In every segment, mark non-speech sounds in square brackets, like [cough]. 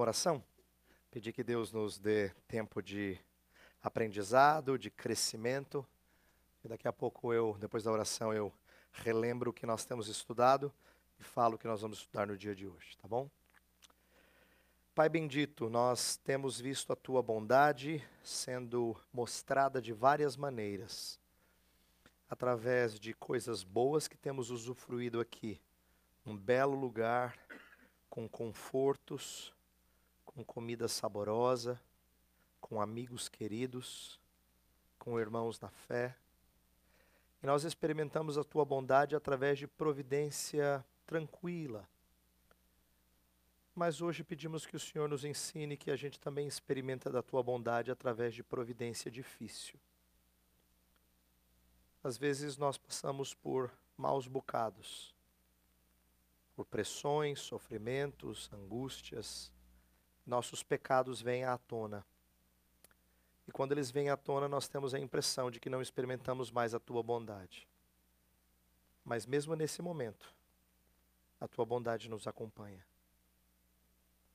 Oração. Pedir que Deus nos dê tempo de aprendizado, de crescimento. E daqui a pouco eu, depois da oração, eu relembro o que nós temos estudado e falo o que nós vamos estudar no dia de hoje, tá bom? Pai bendito, nós temos visto a tua bondade sendo mostrada de várias maneiras, através de coisas boas que temos usufruído aqui, um belo lugar com confortos, com comida saborosa, com amigos queridos, com irmãos na fé. E nós experimentamos a tua bondade através de providência tranquila. Mas hoje pedimos que o Senhor nos ensine que a gente também experimenta da tua bondade através de providência difícil. Às vezes nós passamos por maus bocados, por pressões, sofrimentos, angústias, nossos pecados vêm à tona. E quando eles vêm à tona, nós temos a impressão de que não experimentamos mais a tua bondade. Mas mesmo nesse momento, a tua bondade nos acompanha.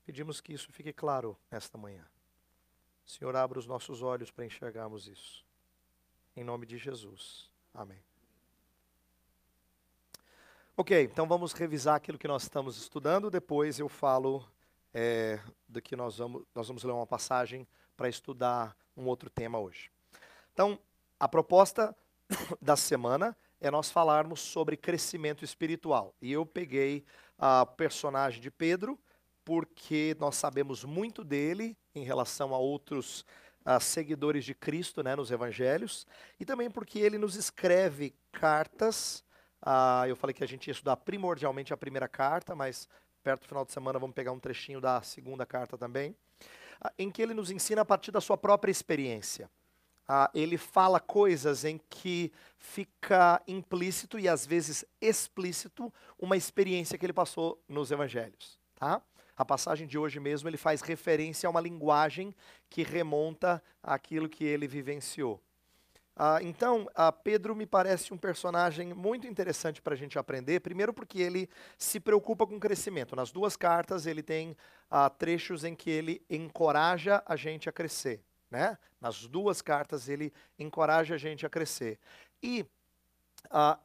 Pedimos que isso fique claro nesta manhã. Senhor, abra os nossos olhos para enxergarmos isso. Em nome de Jesus. Amém. Ok, então vamos revisar aquilo que nós estamos estudando. Depois eu falo é, do que nós vamos, nós vamos ler uma passagem para estudar um outro tema hoje. Então, a proposta [coughs] da semana é nós falarmos sobre crescimento espiritual. E eu peguei a personagem de Pedro, porque nós sabemos muito dele em relação a outros a seguidores de Cristo né, nos evangelhos, e também porque ele nos escreve cartas. Ah, eu falei que a gente ia estudar primordialmente a primeira carta, mas perto do final de semana vamos pegar um trechinho da segunda carta também, ah, em que ele nos ensina a partir da sua própria experiência. Ah, ele fala coisas em que fica implícito e às vezes explícito uma experiência que ele passou nos evangelhos. Tá? A passagem de hoje mesmo ele faz referência a uma linguagem que remonta àquilo que ele vivenciou. Ah, então, Pedro me parece um personagem muito interessante para a gente aprender. Primeiro, porque ele se preocupa com o crescimento. Nas duas cartas, ele tem ah, trechos em que ele encoraja a gente a crescer. Né? Nas duas cartas, ele encoraja a gente a crescer. E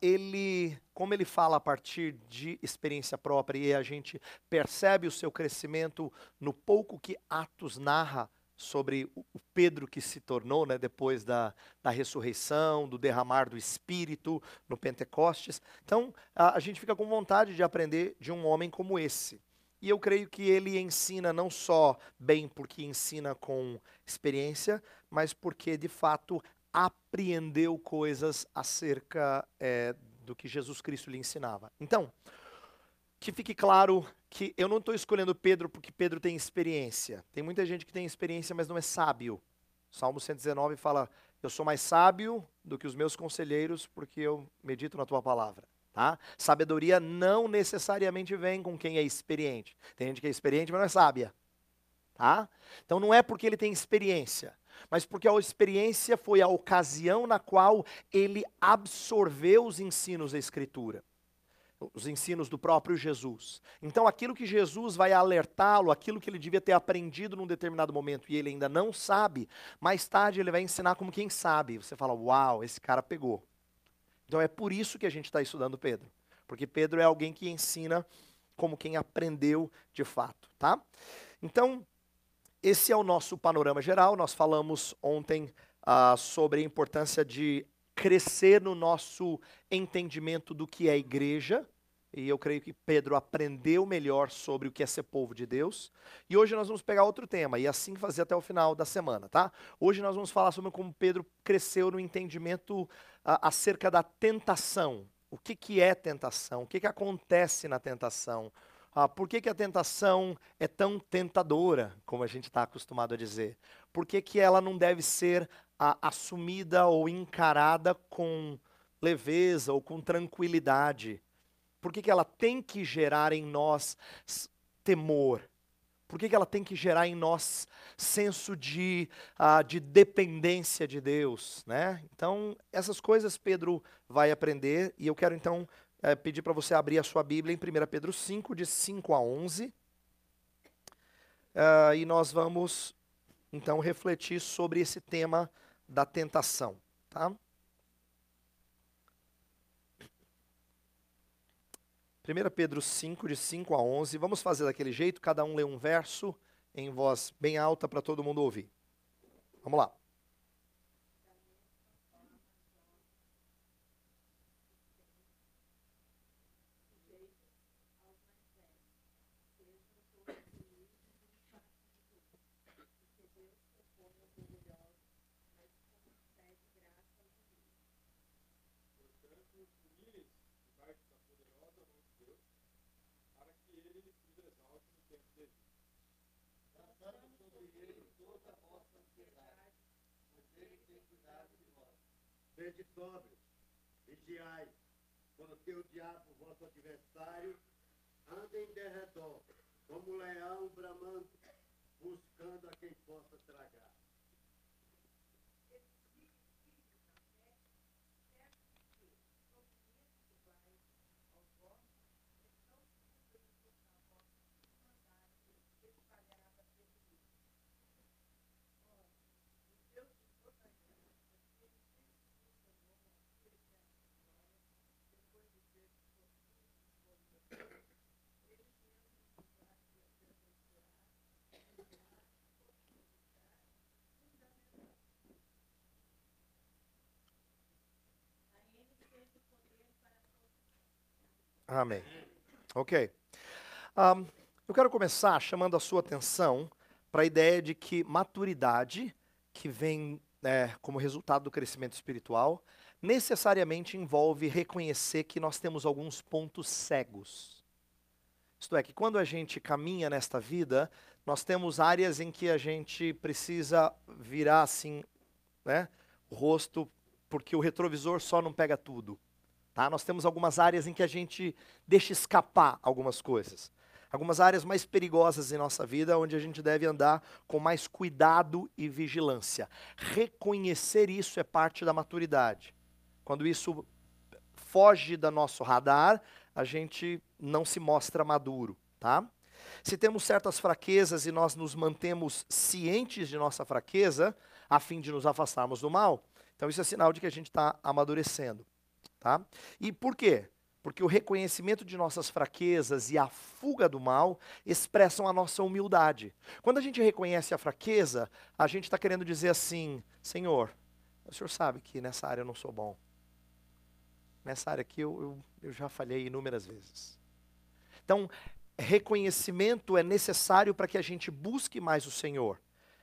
ele, como ele fala a partir de experiência própria, e a gente percebe o seu crescimento no pouco que Atos narra sobre o Pedro que se tornou né, depois da, da ressurreição, do derramar do Espírito no Pentecostes. Então, a, a gente fica com vontade de aprender de um homem como esse. E eu creio que ele ensina não só bem porque ensina com experiência, mas porque de fato apreendeu coisas acerca é, do que Jesus Cristo lhe ensinava. Então, que fique claro que eu não estou escolhendo Pedro porque Pedro tem experiência. Tem muita gente que tem experiência, mas não é sábio. Salmo 119 fala: Eu sou mais sábio do que os meus conselheiros, porque eu medito na tua palavra. Tá? Sabedoria não necessariamente vem com quem é experiente. Tem gente que é experiente, mas não é sábia. Tá? Então não é porque ele tem experiência, mas porque a experiência foi a ocasião na qual ele absorveu os ensinos da Escritura os ensinos do próprio Jesus. Então, aquilo que Jesus vai alertá-lo, aquilo que ele devia ter aprendido num determinado momento e ele ainda não sabe, mais tarde ele vai ensinar como quem sabe. Você fala, uau, esse cara pegou. Então, é por isso que a gente está estudando Pedro, porque Pedro é alguém que ensina como quem aprendeu de fato, tá? Então, esse é o nosso panorama geral. Nós falamos ontem ah, sobre a importância de crescer no nosso entendimento do que é igreja. E eu creio que Pedro aprendeu melhor sobre o que é ser povo de Deus. E hoje nós vamos pegar outro tema e assim fazer até o final da semana, tá? Hoje nós vamos falar sobre como Pedro cresceu no entendimento uh, acerca da tentação. O que, que é tentação? O que, que acontece na tentação? Uh, por que, que a tentação é tão tentadora, como a gente está acostumado a dizer? Por que, que ela não deve ser a, assumida ou encarada com leveza ou com tranquilidade? Por que, que ela tem que gerar em nós temor? Por que, que ela tem que gerar em nós senso de, uh, de dependência de Deus? Né? Então, essas coisas Pedro vai aprender, e eu quero então uh, pedir para você abrir a sua Bíblia em 1 Pedro 5, de 5 a 11. uh, e nós vamos então refletir sobre esse tema da tentação, tá? 1 Pedro 5, de 5 a 11. Vamos fazer daquele jeito, cada um lê um verso em voz bem alta para todo mundo ouvir. Vamos lá. Sede sóbrios, vigiai, porque o diabo, vosso adversário, anda em derredor, como leão bramando, buscando a quem possa Amém. Ok. Um, eu quero começar chamando a sua atenção para a ideia de que maturidade, que vem é, como resultado do crescimento espiritual, necessariamente envolve reconhecer que nós temos alguns pontos cegos. Isto é, que quando a gente caminha nesta vida, nós temos áreas em que a gente precisa virar assim, né, o rosto, porque o retrovisor só não pega tudo. Tá? Nós temos algumas áreas em que a gente deixa escapar algumas coisas. Algumas áreas mais perigosas em nossa vida, onde a gente deve andar com mais cuidado e vigilância. Reconhecer isso é parte da maturidade. Quando isso foge do nosso radar, a gente não se mostra maduro, tá? Se temos certas fraquezas e nós nos mantemos cientes de nossa fraqueza, a fim de nos afastarmos do mal, então isso é sinal de que a gente está amadurecendo. Tá? E por quê? Porque o reconhecimento de nossas fraquezas e a fuga do mal expressam a nossa humildade. Quando a gente reconhece a fraqueza, a gente está querendo dizer assim: Senhor, o senhor sabe que nessa área eu não sou bom. Nessa área aqui eu, eu, eu já falhei inúmeras vezes. Então, reconhecimento é necessário para que a gente busque mais o Senhor.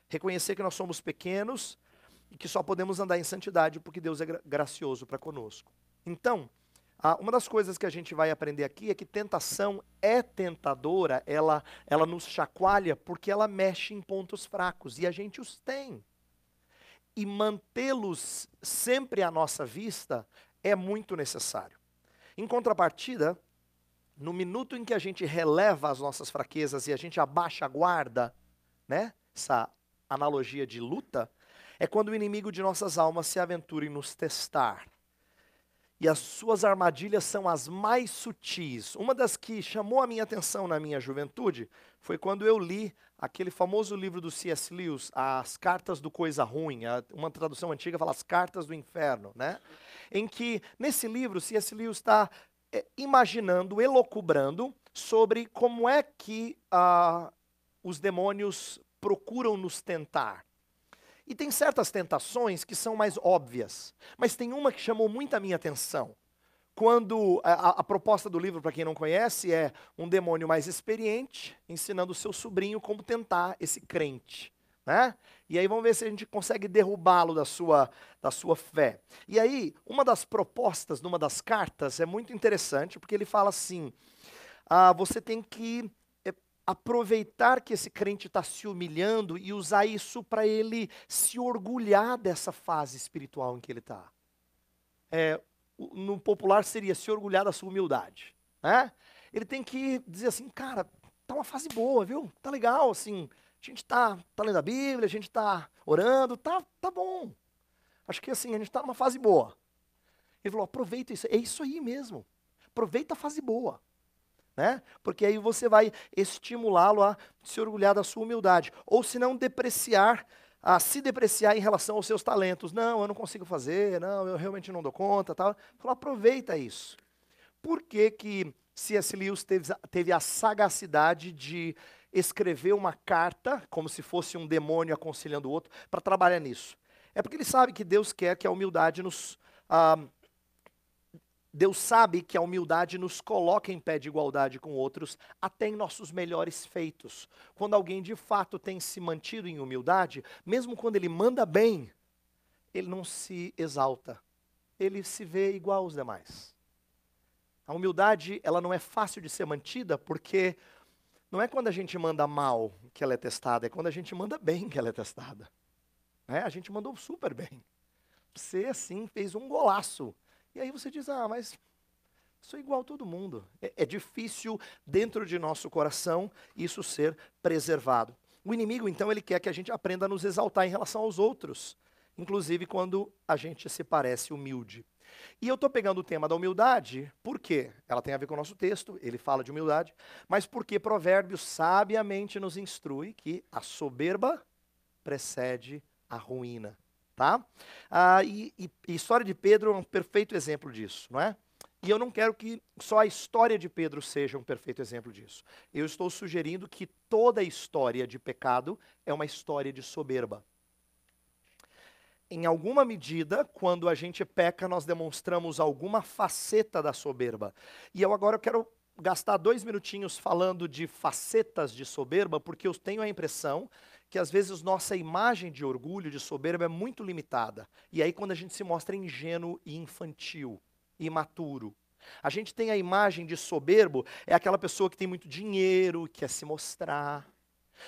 Reconhecer que nós somos pequenos e que só podemos andar em santidade porque Deus é gracioso para conosco. Então, uma das coisas que a gente vai aprender aqui é que tentação é tentadora, ela, ela nos chacoalha porque ela mexe em pontos fracos e a gente os tem. E mantê-los sempre à nossa vista é muito necessário. Em contrapartida, no minuto em que a gente releva as nossas fraquezas e a gente abaixa a guarda, né? Essa analogia de luta, é quando o inimigo de nossas almas se aventura em nos testar e as suas armadilhas são as mais sutis. Uma das que chamou a minha atenção na minha juventude foi quando eu li aquele famoso livro do C.S. Lewis, As Cartas do Coisa Ruim, uma tradução antiga fala As Cartas do Inferno, né? Em que, nesse livro, C.S. Lewis está é, imaginando, elocubrando sobre como é que ah, os demônios procuram nos tentar. E tem certas tentações que são mais óbvias, mas tem uma que chamou muito a minha atenção. Quando a, a proposta do livro, para quem não conhece, é um demônio mais experiente ensinando o seu sobrinho como tentar esse crente. Né? E aí vamos ver se a gente consegue derrubá-lo da sua, da sua fé. E aí, uma das propostas numa das cartas é muito interessante, porque ele fala assim: ah, você tem que aproveitar que esse crente está se humilhando e usar isso para ele se orgulhar dessa fase espiritual em que ele está. É, no popular seria se orgulhar da sua humildade. Né? Ele tem que dizer assim, cara, tá uma fase boa, viu? Tá legal, assim, a gente tá, tá lendo a Bíblia, a gente tá orando, tá, tá bom. Acho que assim, a gente está numa fase boa. Ele falou, aproveita isso, é isso aí mesmo. Aproveita a fase boa. Né? Porque aí você vai estimulá-lo a se orgulhar da sua humildade. Ou se não, depreciar, a se depreciar em relação aos seus talentos. Não, eu não consigo fazer, não, eu realmente não dou conta. Tal. Fala, aproveita isso. Por que, que C.S. Lewis teve, teve a sagacidade de escrever uma carta, como se fosse um demônio aconselhando o outro, para trabalhar nisso? É porque ele sabe que Deus quer que a humildade nos. Ah, Deus sabe que a humildade nos coloca em pé de igualdade com outros, até em nossos melhores feitos. Quando alguém de fato tem se mantido em humildade, mesmo quando ele manda bem, ele não se exalta. Ele se vê igual aos demais. A humildade, ela não é fácil de ser mantida, porque não é quando a gente manda mal que ela é testada, é quando a gente manda bem que ela é testada. É, a gente mandou super bem. Você, assim, fez um golaço. E aí você diz, ah, mas sou igual a todo mundo. É, é difícil, dentro de nosso coração, isso ser preservado. O inimigo, então, ele quer que a gente aprenda a nos exaltar em relação aos outros, inclusive quando a gente se parece humilde. E eu estou pegando o tema da humildade, por quê? Ela tem a ver com o nosso texto, ele fala de humildade, mas porque Provérbios sabiamente nos instrui que a soberba precede a ruína. Tá? Ah, e, e, a história de Pedro é um perfeito exemplo disso, não é? E eu não quero que só a história de Pedro seja um perfeito exemplo disso. Eu estou sugerindo que toda a história de pecado é uma história de soberba em alguma medida, quando a gente peca, nós demonstramos alguma faceta da soberba. E eu agora quero gastar dois minutinhos falando de facetas de soberba, porque eu tenho a impressão que às vezes nossa imagem de orgulho, de soberba, é muito limitada. E aí, quando a gente se mostra ingênuo e infantil, imaturo. A gente tem a imagem de soberbo, é aquela pessoa que tem muito dinheiro, quer se mostrar,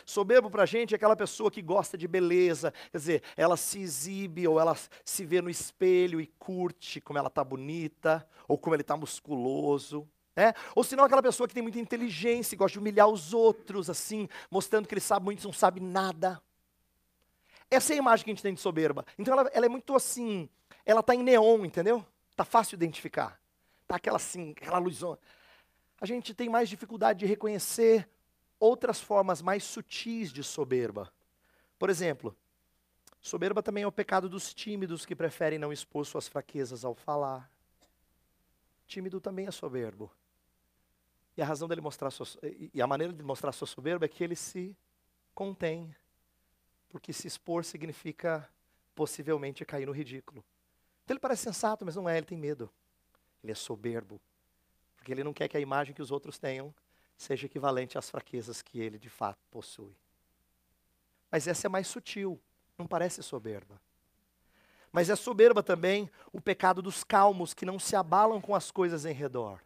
Soberbo para a gente é aquela pessoa que gosta de beleza, quer dizer, ela se exibe ou ela se vê no espelho e curte como ela está bonita, ou como ele está musculoso. É? Ou senão aquela pessoa que tem muita inteligência gosta de humilhar os outros, assim, mostrando que ele sabe muito e não sabe nada. Essa é a imagem que a gente tem de soberba. Então ela, ela é muito assim, ela está em neon, entendeu? Está fácil identificar. Está aquela assim, aquela luzona. A gente tem mais dificuldade de reconhecer outras formas mais sutis de soberba. Por exemplo, soberba também é o pecado dos tímidos que preferem não expor suas fraquezas ao falar. Tímido também é soberbo. E a razão dele mostrar sua, e a maneira de mostrar sua soberba é que ele se contém. Porque se expor significa possivelmente cair no ridículo. Então ele parece sensato, mas não é, ele tem medo. Ele é soberbo. Porque ele não quer que a imagem que os outros tenham seja equivalente às fraquezas que ele de fato possui. Mas essa é mais sutil, não parece soberba. Mas é soberba também o pecado dos calmos que não se abalam com as coisas em redor.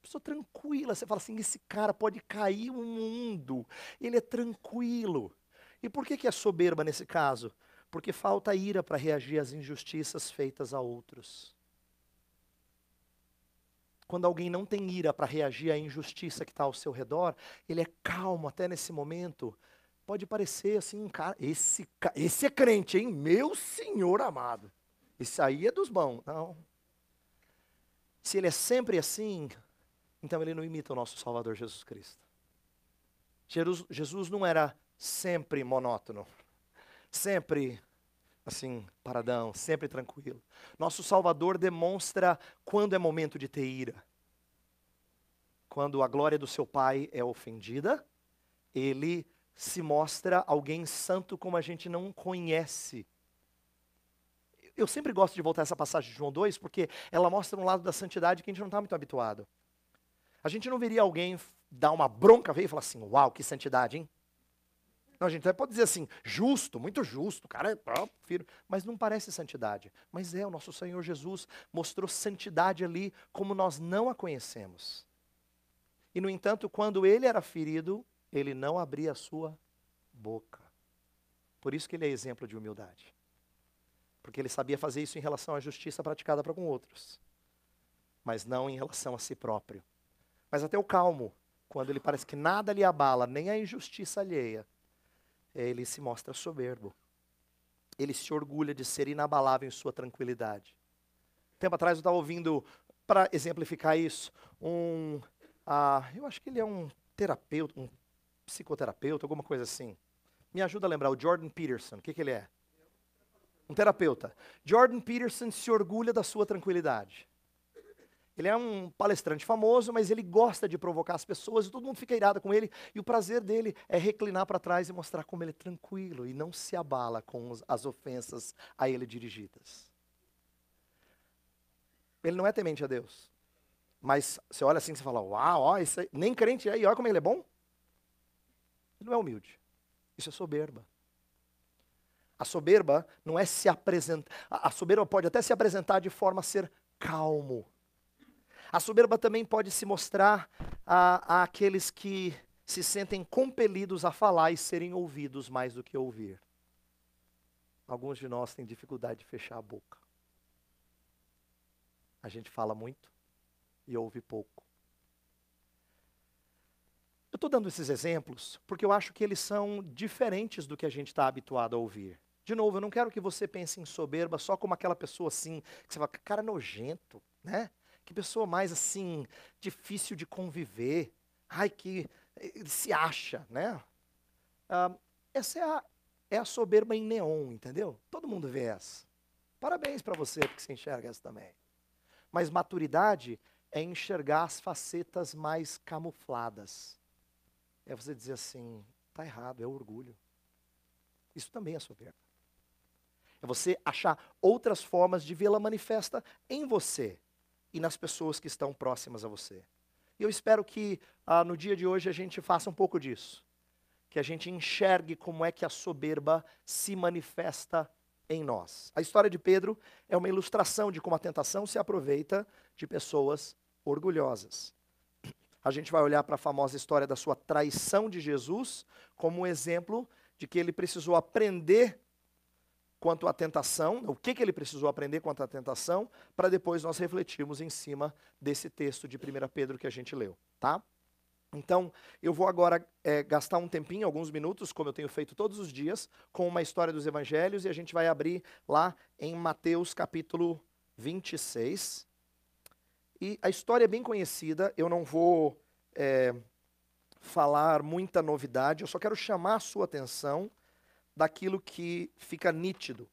Pessoa tranquila, você fala assim: esse cara pode cair o mundo, ele é tranquilo. E por que, que é soberba nesse caso? Porque falta ira para reagir às injustiças feitas a outros quando alguém não tem ira para reagir à injustiça que está ao seu redor, ele é calmo até nesse momento. Pode parecer assim, um cara, esse, esse é crente, hein? Meu Senhor amado. Esse aí é dos bons. Não. Se ele é sempre assim, então ele não imita o nosso Salvador Jesus Cristo. Jesus, não era sempre monótono, sempre assim, paradão, sempre tranquilo. Nosso Salvador demonstra quando é momento de ter ira. Quando a glória do seu Pai é ofendida, ele se mostra alguém santo como a gente não conhece. Eu sempre gosto de voltar a essa passagem de João 2, porque ela mostra um lado da santidade que a gente não está muito habituado. A gente não veria alguém dar uma bronca veio e falar assim: Uau, que santidade, hein? Não, a gente até pode dizer assim, justo, muito justo, cara é firme, mas não parece santidade. Mas é, o nosso Senhor Jesus mostrou santidade ali como nós não a conhecemos. E, no entanto, quando ele era ferido, ele não abria a sua boca. Por isso que ele é exemplo de humildade. Porque ele sabia fazer isso em relação à justiça praticada para com outros, mas não em relação a si próprio. Mas até o calmo, quando ele parece que nada lhe abala, nem a injustiça alheia, ele se mostra soberbo. Ele se orgulha de ser inabalável em sua tranquilidade. Tempo atrás eu estava ouvindo, para exemplificar isso, um, Ah, eu acho que ele é um terapeuta, um psicoterapeuta, alguma coisa assim. Me ajuda a lembrar, o Jordan Peterson, o que, que ele é? Um terapeuta. Jordan Peterson se orgulha da sua tranquilidade. Ele é um palestrante famoso, mas ele gosta de provocar as pessoas e todo mundo fica irado com ele. E o prazer dele é reclinar para trás e mostrar como ele é tranquilo e não se abala com as ofensas a ele dirigidas. Ele não é temente a Deus. Mas você olha assim e fala, uau, ó, aí, nem crente é, e olha como ele é bom. Ele não é humilde. Isso é soberba. A soberba não é se apresentar. A soberba pode até se apresentar de forma a ser calmo a soberba também pode se mostrar a, a aqueles que se sentem compelidos a falar e serem ouvidos mais do que ouvir. Alguns de nós têm dificuldade de fechar a boca. A gente fala muito e ouve pouco. Eu estou dando esses exemplos porque eu acho que eles são diferentes do que a gente está habituado a ouvir. De novo, eu não quero que você pense em soberba só como aquela pessoa assim, que você fala, cara nojento, né? Que pessoa mais assim, difícil de conviver. Ai, que ele se acha, né? Ah, essa é a, é a soberba em neon, entendeu? Todo mundo vê essa. Parabéns para você porque você enxerga essa também. Mas maturidade é enxergar as facetas mais camufladas. É você dizer assim, tá errado, é orgulho. Isso também é soberba. É você achar outras formas de vê-la manifesta em você e nas pessoas que estão próximas a você. E eu espero que ah, no dia de hoje a gente faça um pouco disso. Que a gente enxergue como é que a soberba se manifesta em nós. A história de Pedro é uma ilustração de como a tentação se aproveita de pessoas orgulhosas. A gente vai olhar para a famosa história da sua traição de Jesus como um exemplo de que ele precisou aprender quanto à tentação, o que, que ele precisou aprender quanto à tentação, para depois nós refletirmos em cima desse texto de 1 Pedro que a gente leu, tá? Então, eu vou agora é, gastar um tempinho, alguns minutos, como eu tenho feito todos os dias, com uma história dos evangelhos, e a gente vai abrir lá em Mateus capítulo 26. E a história é bem conhecida, eu não vou é, falar muita novidade, eu só quero chamar a sua atenção daquilo que fica nítido.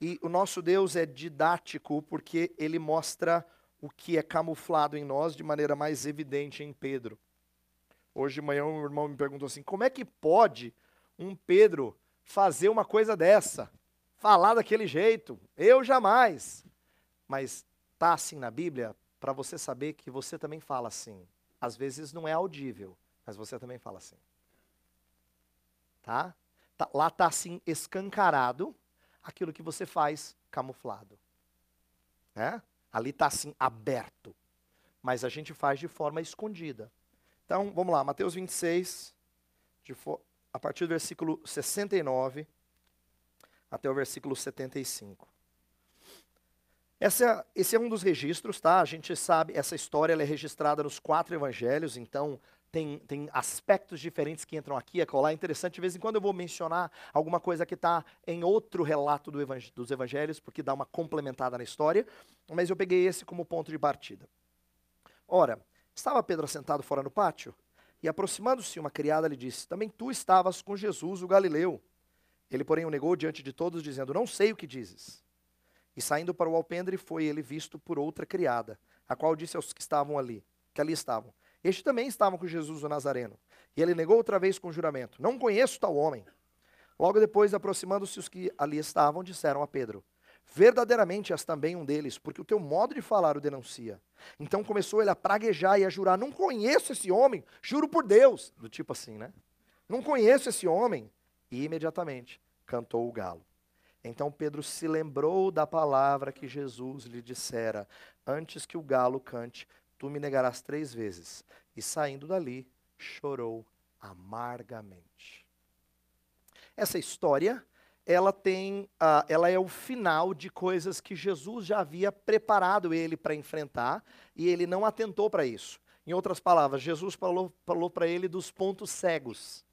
E o nosso Deus é didático porque ele mostra o que é camuflado em nós de maneira mais evidente em Pedro. Hoje de manhã um irmão me perguntou assim: como é que pode um Pedro fazer uma coisa dessa? Falar daquele jeito? Eu jamais. Mas tá assim na Bíblia para você saber que você também fala assim. Às vezes não é audível, mas você também fala assim. Tá? Tá, lá está assim escancarado aquilo que você faz camuflado. Né? Ali está assim aberto. Mas a gente faz de forma escondida. Então, vamos lá, Mateus 26, a partir do versículo 69 até o versículo 75. Essa, esse é um dos registros, tá? A gente sabe, essa história é registrada nos quatro evangelhos, então tem, tem aspectos diferentes que entram aqui, é lá. interessante, de vez em quando eu vou mencionar alguma coisa que está em outro relato do evang dos evangelhos, porque dá uma complementada na história, mas eu peguei esse como ponto de partida. Ora, estava Pedro sentado fora no pátio, e aproximando-se uma criada lhe disse: Também tu estavas com Jesus, o Galileu. Ele, porém, o negou diante de todos, dizendo: Não sei o que dizes. E saindo para o alpendre, foi ele visto por outra criada, a qual disse aos que estavam ali, que ali estavam: este também estavam com Jesus o Nazareno. E ele negou outra vez com juramento: Não conheço tal homem. Logo depois, aproximando-se os que ali estavam, disseram a Pedro: Verdadeiramente és também um deles, porque o teu modo de falar o denuncia. Então começou ele a praguejar e a jurar: Não conheço esse homem, juro por Deus. Do tipo assim, né? Não conheço esse homem. E imediatamente cantou o galo. Então Pedro se lembrou da palavra que Jesus lhe dissera: Antes que o galo cante, tu me negarás três vezes. E saindo dali, chorou amargamente. Essa história, ela tem, uh, ela é o final de coisas que Jesus já havia preparado ele para enfrentar e ele não atentou para isso. Em outras palavras, Jesus falou, para ele dos pontos cegos,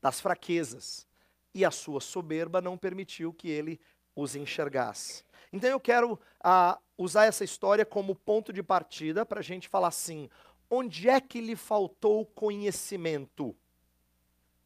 das fraquezas, e a sua soberba não permitiu que ele os enxergasse. Então eu quero uh, usar essa história como ponto de partida para a gente falar assim: onde é que lhe faltou conhecimento?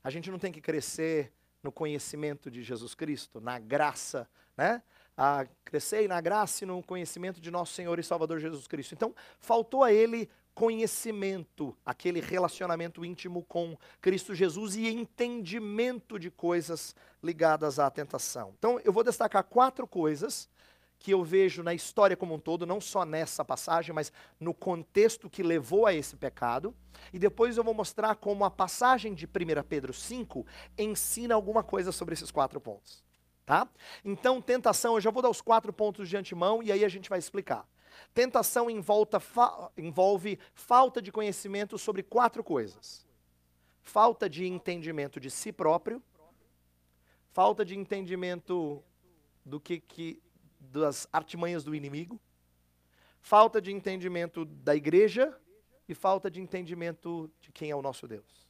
A gente não tem que crescer no conhecimento de Jesus Cristo, na graça, né? A crescer na graça e no conhecimento de nosso Senhor e Salvador Jesus Cristo. Então, faltou a ele conhecimento, aquele relacionamento íntimo com Cristo Jesus e entendimento de coisas ligadas à tentação. Então, eu vou destacar quatro coisas que eu vejo na história como um todo, não só nessa passagem, mas no contexto que levou a esse pecado. E depois eu vou mostrar como a passagem de 1 Pedro 5 ensina alguma coisa sobre esses quatro pontos. Tá? Então, tentação, eu já vou dar os quatro pontos de antemão e aí a gente vai explicar. Tentação fa envolve falta de conhecimento sobre quatro coisas: falta de entendimento de si próprio, falta de entendimento do que, que das artimanhas do inimigo, falta de entendimento da igreja e falta de entendimento de quem é o nosso Deus.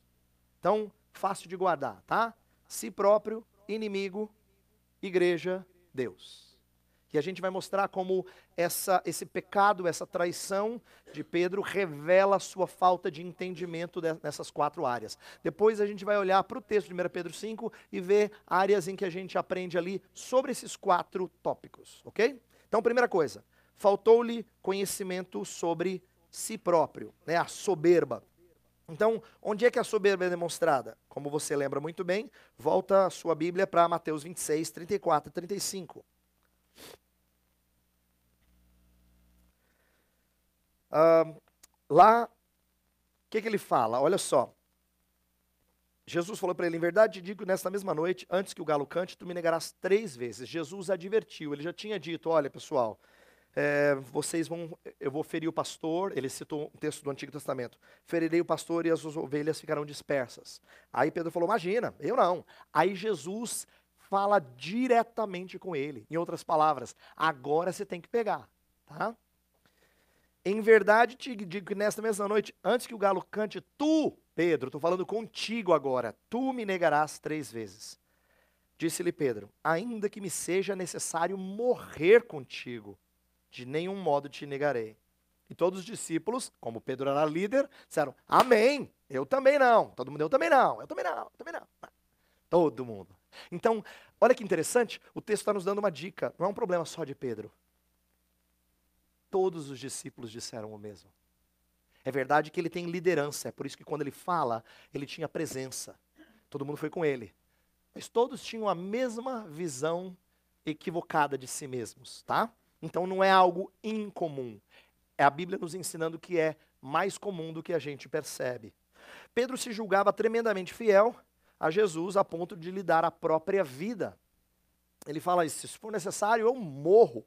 Então, fácil de guardar, tá? Si próprio, inimigo, igreja, Deus. E a gente vai mostrar como essa, esse pecado, essa traição de Pedro revela a sua falta de entendimento de, nessas quatro áreas. Depois a gente vai olhar para o texto de 1 Pedro 5 e ver áreas em que a gente aprende ali sobre esses quatro tópicos, ok? Então, primeira coisa, faltou-lhe conhecimento sobre si próprio, né, a soberba. Então, onde é que a soberba é demonstrada? Como você lembra muito bem, volta a sua Bíblia para Mateus 26, 34 e 35. Lá, o que, que ele fala? Olha só. Jesus falou para ele: Em verdade te digo, nesta mesma noite, antes que o galo cante, tu me negarás três vezes. Jesus advertiu, ele já tinha dito: Olha, pessoal, é, vocês vão, eu vou ferir o pastor. Ele citou um texto do Antigo Testamento: Ferirei o pastor e as ovelhas ficarão dispersas. Aí Pedro falou: Imagina, eu não. Aí Jesus fala diretamente com ele. Em outras palavras, agora você tem que pegar, tá? Em verdade te digo que nesta mesma noite, antes que o galo cante, tu, Pedro, estou falando contigo agora, tu me negarás três vezes. Disse-lhe Pedro: Ainda que me seja necessário morrer contigo, de nenhum modo te negarei. E todos os discípulos, como Pedro era líder, disseram: Amém. Eu também não. Todo mundo, eu também não. Eu também não. Eu também não. Todo mundo. Então, olha que interessante, o texto está nos dando uma dica. Não é um problema só de Pedro. Todos os discípulos disseram o mesmo. É verdade que ele tem liderança, é por isso que quando ele fala, ele tinha presença. Todo mundo foi com ele. Mas todos tinham a mesma visão equivocada de si mesmos, tá? Então não é algo incomum. É a Bíblia nos ensinando que é mais comum do que a gente percebe. Pedro se julgava tremendamente fiel a Jesus a ponto de lhe dar a própria vida. Ele fala isso: se for necessário, eu morro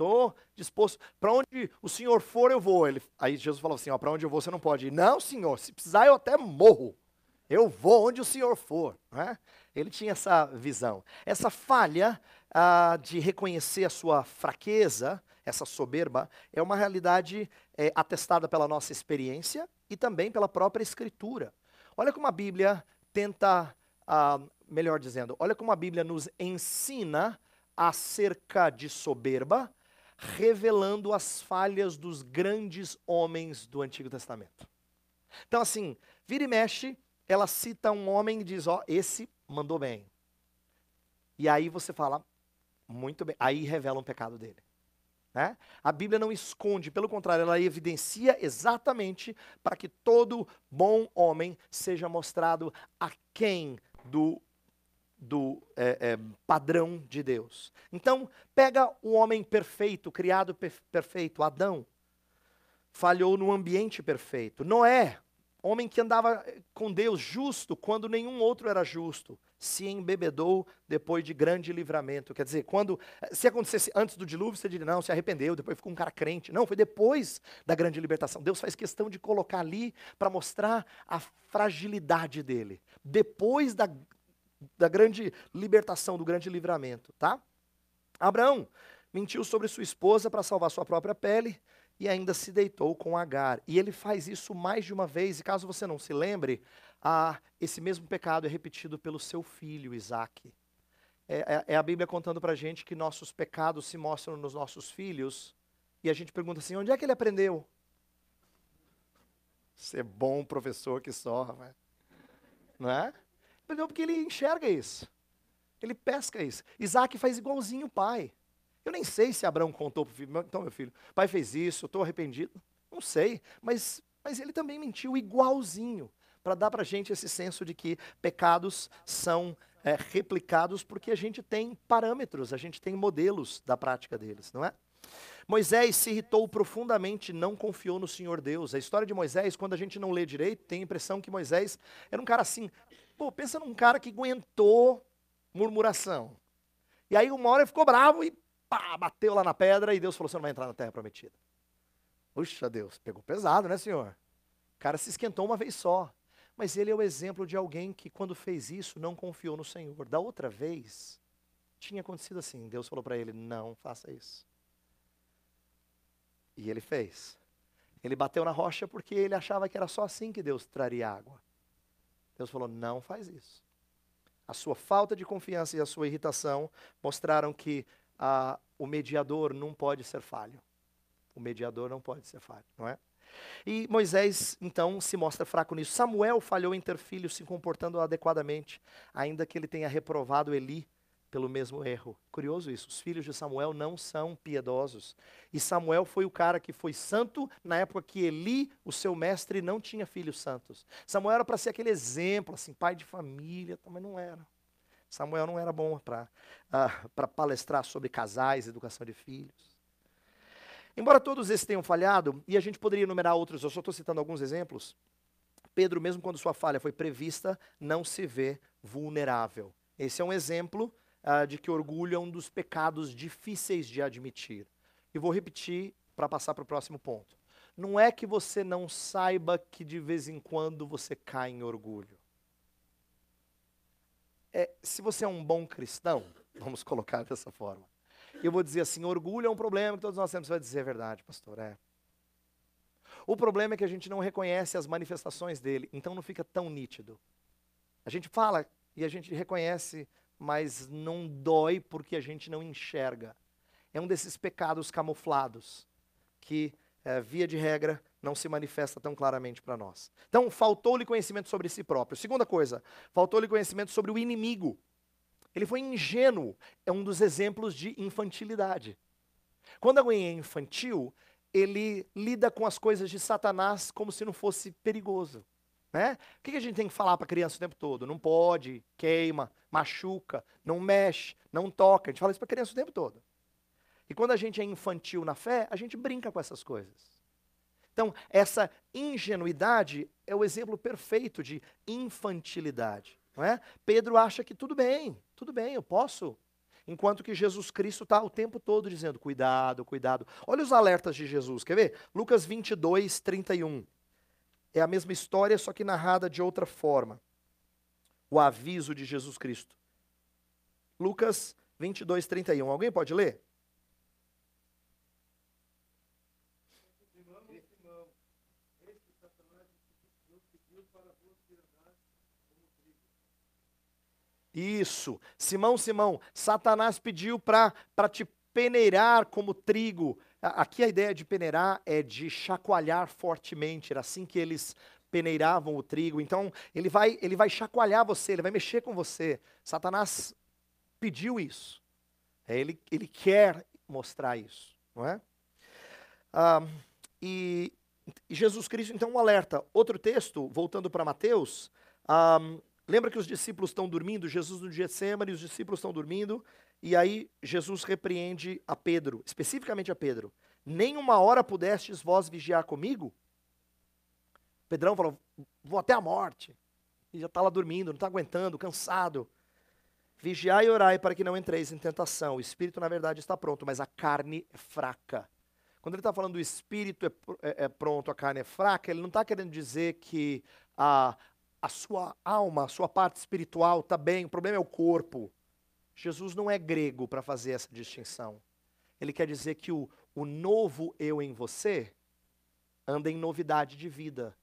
estou disposto. Para onde o senhor for, eu vou. Ele, aí Jesus falou assim: para onde eu vou, você não pode ir. Não, senhor, se precisar, eu até morro. Eu vou onde o senhor for. Né? Ele tinha essa visão. Essa falha ah, de reconhecer a sua fraqueza, essa soberba, é uma realidade é, atestada pela nossa experiência e também pela própria Escritura. Olha como a Bíblia tenta, ah, melhor dizendo, olha como a Bíblia nos ensina acerca de soberba revelando as falhas dos grandes homens do Antigo Testamento. Então, assim, vira e mexe, ela cita um homem e diz: Ó, esse mandou bem. E aí você fala, muito bem. Aí revela um pecado dele. Né? A Bíblia não esconde, pelo contrário, ela evidencia exatamente para que todo bom homem seja mostrado a quem do do é, é, padrão de Deus. Então, pega o homem perfeito, criado perfeito, Adão, falhou no ambiente perfeito. Noé, homem que andava com Deus justo quando nenhum outro era justo, se embebedou depois de grande livramento. Quer dizer, quando se acontecesse antes do dilúvio, você diria, não, se arrependeu, depois ficou um cara crente. Não, foi depois da grande libertação. Deus faz questão de colocar ali para mostrar a fragilidade dele. Depois da da grande libertação, do grande livramento, tá? Abraão mentiu sobre sua esposa para salvar sua própria pele e ainda se deitou com Agar. E ele faz isso mais de uma vez, e caso você não se lembre, ah, esse mesmo pecado é repetido pelo seu filho Isaac. É, é, é a Bíblia contando para a gente que nossos pecados se mostram nos nossos filhos, e a gente pergunta assim: onde é que ele aprendeu? Ser bom professor que só, rapaz. Não é? Perdeu porque ele enxerga isso. Ele pesca isso. Isaac faz igualzinho o pai. Eu nem sei se Abraão contou para o filho, então meu filho, pai fez isso, estou arrependido. Não sei, mas, mas ele também mentiu igualzinho, para dar para a gente esse senso de que pecados são é, replicados porque a gente tem parâmetros, a gente tem modelos da prática deles, não é? Moisés se irritou profundamente, não confiou no Senhor Deus. A história de Moisés, quando a gente não lê direito, tem a impressão que Moisés era um cara assim. Pô, pensa num cara que aguentou murmuração. E aí uma hora ele ficou bravo e pá, bateu lá na pedra e Deus falou: você não vai entrar na terra prometida. Puxa Deus, pegou pesado, né, senhor? O cara se esquentou uma vez só. Mas ele é o exemplo de alguém que, quando fez isso, não confiou no Senhor. Da outra vez, tinha acontecido assim. Deus falou para ele: não faça isso. E ele fez. Ele bateu na rocha porque ele achava que era só assim que Deus traria água. Deus falou: não faz isso. A sua falta de confiança e a sua irritação mostraram que ah, o mediador não pode ser falho. O mediador não pode ser falho, não é? E Moisés, então, se mostra fraco nisso. Samuel falhou em ter filhos se comportando adequadamente, ainda que ele tenha reprovado Eli pelo mesmo erro. Curioso isso, os filhos de Samuel não são piedosos. E Samuel foi o cara que foi santo na época que Eli, o seu mestre, não tinha filhos santos. Samuel era para ser aquele exemplo, assim, pai de família, mas não era. Samuel não era bom para uh, palestrar sobre casais, educação de filhos. Embora todos esses tenham falhado, e a gente poderia enumerar outros, eu só estou citando alguns exemplos, Pedro, mesmo quando sua falha foi prevista, não se vê vulnerável. Esse é um exemplo uh, de que orgulho é um dos pecados difíceis de admitir. E vou repetir para passar para o próximo ponto. Não é que você não saiba que de vez em quando você cai em orgulho. É, se você é um bom cristão, [laughs] vamos colocar dessa forma, eu vou dizer assim: orgulho é um problema que todos nós temos. Você vai dizer a verdade, pastor. É. O problema é que a gente não reconhece as manifestações dele, então não fica tão nítido. A gente fala e a gente reconhece mas não dói porque a gente não enxerga. É um desses pecados camuflados que, é, via de regra, não se manifesta tão claramente para nós. Então, faltou-lhe conhecimento sobre si próprio. Segunda coisa, faltou-lhe conhecimento sobre o inimigo. Ele foi ingênuo. É um dos exemplos de infantilidade. Quando alguém é infantil, ele lida com as coisas de Satanás como se não fosse perigoso. Né? O que a gente tem que falar para a criança o tempo todo? Não pode, queima, machuca, não mexe, não toca. A gente fala isso para a criança o tempo todo. E quando a gente é infantil na fé, a gente brinca com essas coisas. Então, essa ingenuidade é o exemplo perfeito de infantilidade. Não é? Pedro acha que tudo bem, tudo bem, eu posso. Enquanto que Jesus Cristo está o tempo todo dizendo: cuidado, cuidado. Olha os alertas de Jesus, quer ver? Lucas 22, 31. É a mesma história, só que narrada de outra forma. O aviso de Jesus Cristo. Lucas 22, 31. Alguém pode ler? Isso. Simão, Simão, Satanás pediu para te peneirar como trigo. Aqui a ideia de peneirar é de chacoalhar fortemente, era assim que eles peneiravam o trigo. Então, ele vai, ele vai chacoalhar você, ele vai mexer com você. Satanás pediu isso. É, ele, ele quer mostrar isso, não é? Ah, e, e, Jesus Cristo, então, um alerta. Outro texto, voltando para Mateus, ah, lembra que os discípulos estão dormindo, Jesus no Getsemane, os discípulos estão dormindo, e aí Jesus repreende a Pedro, especificamente a Pedro. Nem uma hora pudestes vós vigiar comigo? Pedrão falou, vou até a morte. E já está lá dormindo, não está aguentando, cansado. Vigiai e orai para que não entreis em tentação. O espírito, na verdade, está pronto, mas a carne é fraca. Quando ele está falando do espírito é, é, é, pronto, a carne é fraca, ele não está querendo dizer que a, a sua alma, a sua parte espiritual está bem, o problema é o corpo. Jesus não é grego para fazer essa distinção. Ele quer dizer que o, o novo eu em você anda em novidade de vida,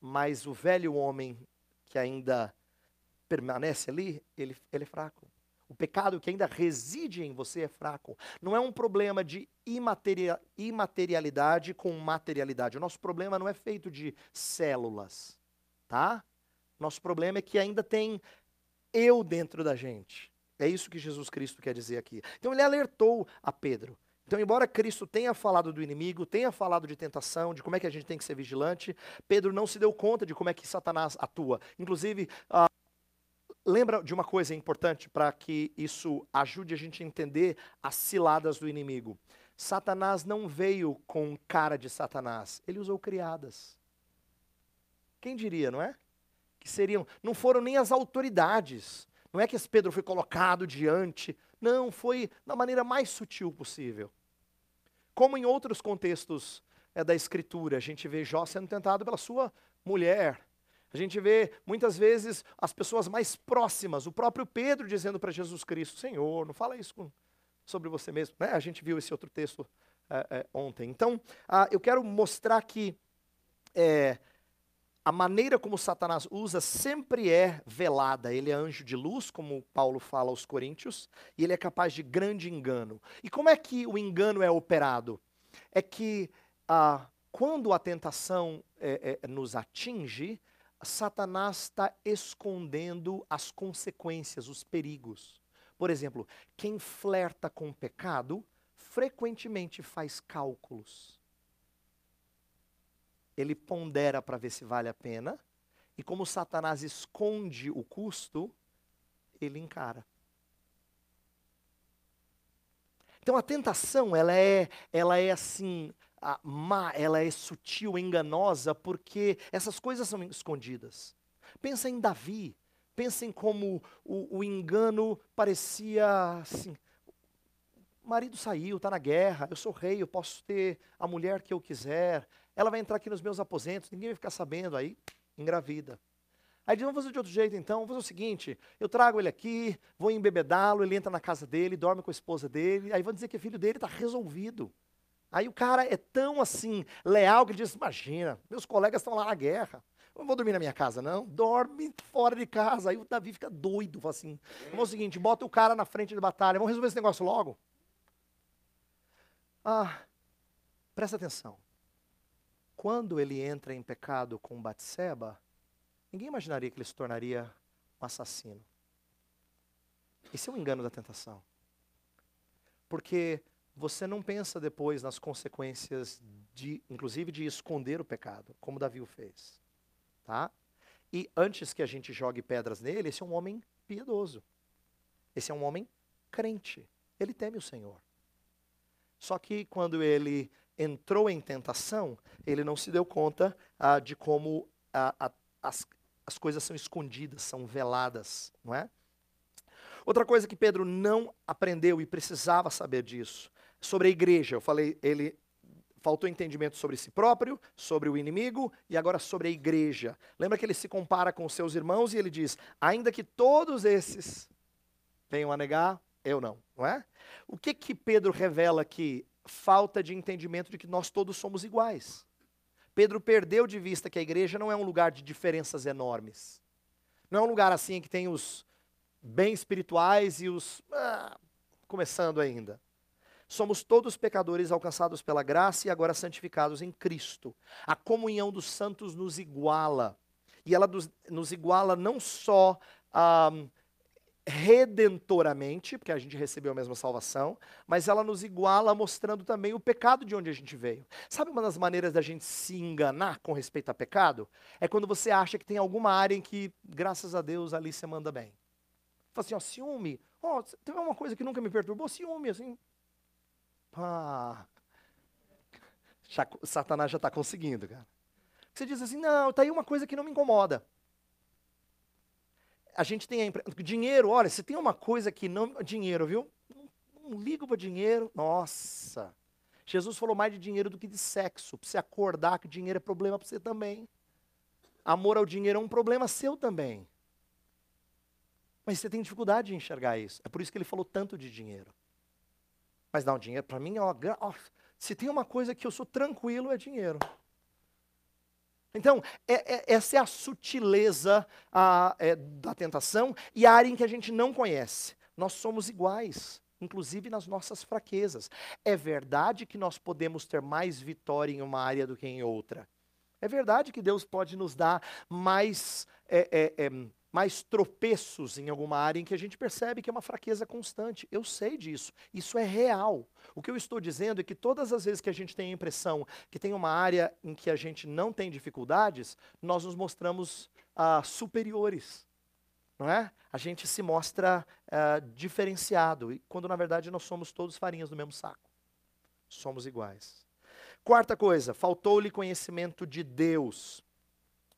mas o velho homem que ainda permanece ali, ele, ele é fraco. O pecado que ainda reside em você é fraco. Não é um problema de imateria, imaterialidade com materialidade. O nosso problema não é feito de células, tá? Nosso problema é que ainda tem eu dentro da gente. É isso que Jesus Cristo quer dizer aqui. Então ele alertou a Pedro. Então, embora Cristo tenha falado do inimigo, tenha falado de tentação, de como é que a gente tem que ser vigilante, Pedro não se deu conta de como é que Satanás atua. Inclusive, ah, lembra de uma coisa importante para que isso ajude a gente a entender as ciladas do inimigo. Satanás não veio com cara de Satanás, ele usou criadas. Quem diria, não é? Que seriam, não foram nem as autoridades. Não é que esse Pedro foi colocado diante, não, foi da maneira mais sutil possível. Como em outros contextos é, da Escritura, a gente vê Jó sendo tentado pela sua mulher. A gente vê muitas vezes as pessoas mais próximas, o próprio Pedro dizendo para Jesus Cristo: Senhor, não fala isso com, sobre você mesmo. Né? A gente viu esse outro texto é, é, ontem. Então, ah, eu quero mostrar que a maneira como Satanás usa sempre é velada. Ele é anjo de luz, como Paulo fala aos Coríntios, e ele é capaz de grande engano. E como é que o engano é operado? É que ah, quando a tentação é, é, nos atinge, Satanás está escondendo as consequências, os perigos. Por exemplo, quem flerta com o pecado frequentemente faz cálculos ele pondera para ver se vale a pena, e como Satanás esconde o custo, ele encara. Então a tentação, ela é, ela é assim, má, ela é sutil, enganosa, porque essas coisas são escondidas. Pensa em Davi, pensa em como o, o engano parecia assim, o marido saiu, está na guerra, eu sou rei, eu posso ter a mulher que eu quiser, ela vai entrar aqui nos meus aposentos, ninguém vai ficar sabendo, aí engravida. Aí diz, vamos fazer de outro jeito então, vamos fazer o seguinte, eu trago ele aqui, vou embebedá-lo, ele entra na casa dele, dorme com a esposa dele, aí vão dizer que o filho dele está resolvido. Aí o cara é tão assim, leal, que ele diz, imagina, meus colegas estão lá na guerra, eu não vou dormir na minha casa, não. Dorme fora de casa. Aí o Davi fica doido, fala assim. Vamos o seguinte, bota o cara na frente da batalha, vamos resolver esse negócio logo. Ah, presta atenção quando ele entra em pecado com Batseba, ninguém imaginaria que ele se tornaria um assassino. Esse é um engano da tentação. Porque você não pensa depois nas consequências de, inclusive, de esconder o pecado, como Davi o fez. Tá? E antes que a gente jogue pedras nele, esse é um homem piedoso. Esse é um homem crente. Ele teme o Senhor. Só que quando ele entrou em tentação, ele não se deu conta ah, de como ah, ah, as, as coisas são escondidas, são veladas, não é? Outra coisa que Pedro não aprendeu e precisava saber disso, sobre a igreja, eu falei, ele faltou entendimento sobre si próprio, sobre o inimigo e agora sobre a igreja. Lembra que ele se compara com seus irmãos e ele diz: ainda que todos esses venham a negar, eu não, não é? O que que Pedro revela aqui? Falta de entendimento de que nós todos somos iguais. Pedro perdeu de vista que a igreja não é um lugar de diferenças enormes. Não é um lugar assim que tem os bem espirituais e os. Ah, começando ainda. Somos todos pecadores alcançados pela graça e agora santificados em Cristo. A comunhão dos santos nos iguala. E ela nos iguala não só ah, redentoramente, porque a gente recebeu a mesma salvação, mas ela nos iguala mostrando também o pecado de onde a gente veio. Sabe uma das maneiras da gente se enganar com respeito a pecado? É quando você acha que tem alguma área em que, graças a Deus, ali você manda bem. Fala assim, ó, ciúme. Ó, teve uma coisa que nunca me perturbou, ciúme, assim. Pá. Satanás já está conseguindo, cara. Você diz assim, não, tá aí uma coisa que não me incomoda a gente tem a dinheiro, olha, se tem uma coisa que não. Dinheiro, viu? Não, não ligo para dinheiro. Nossa. Jesus falou mais de dinheiro do que de sexo. Para você acordar que dinheiro é problema para você também. Amor ao dinheiro é um problema seu também. Mas você tem dificuldade de enxergar isso. É por isso que ele falou tanto de dinheiro. Mas não, dinheiro para mim, ó, ó, se tem uma coisa que eu sou tranquilo é dinheiro. Então, é, é, essa é a sutileza a, é, da tentação e a área em que a gente não conhece. nós somos iguais, inclusive nas nossas fraquezas. É verdade que nós podemos ter mais vitória em uma área do que em outra. É verdade que Deus pode nos dar mais, mais tropeços em alguma área em que a gente percebe que é uma fraqueza constante. Eu sei disso. Isso é real. O que eu estou dizendo é que todas as vezes que a gente tem a impressão que tem uma área em que a gente não tem dificuldades, nós nos mostramos ah, superiores. Não é? A gente se mostra ah, diferenciado, quando na verdade nós somos todos farinhas do mesmo saco. Somos iguais. Quarta coisa, faltou-lhe conhecimento de Deus.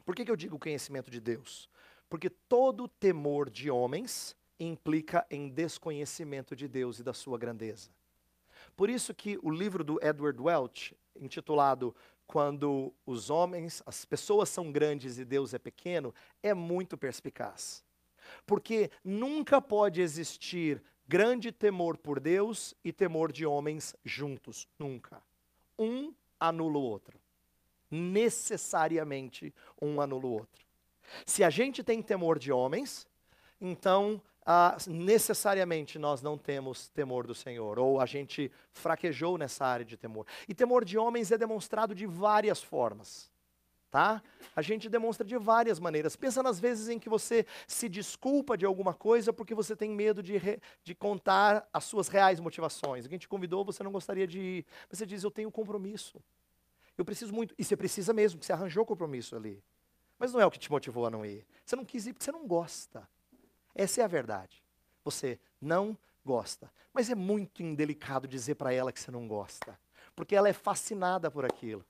Por que, que eu digo conhecimento de Deus? Porque todo temor de homens implica em desconhecimento de Deus e da sua grandeza. Por isso que o livro do Edward Welch, intitulado Quando os homens, as pessoas são grandes e Deus é pequeno, é muito perspicaz. Porque nunca pode existir grande temor por Deus e temor de homens juntos, nunca um anula o outro. Necessariamente um anula o outro. Se a gente tem temor de homens, então ah, necessariamente nós não temos temor do Senhor, ou a gente fraquejou nessa área de temor. E temor de homens é demonstrado de várias formas. Tá? A gente demonstra de várias maneiras. Pensa nas vezes em que você se desculpa de alguma coisa porque você tem medo de, re, de contar as suas reais motivações. Alguém te convidou, você não gostaria de ir. Você diz, eu tenho compromisso. Eu preciso muito. E você precisa mesmo, você arranjou compromisso ali. Mas não é o que te motivou a não ir. Você não quis ir porque você não gosta. Essa é a verdade. Você não gosta. Mas é muito indelicado dizer para ela que você não gosta. Porque ela é fascinada por aquilo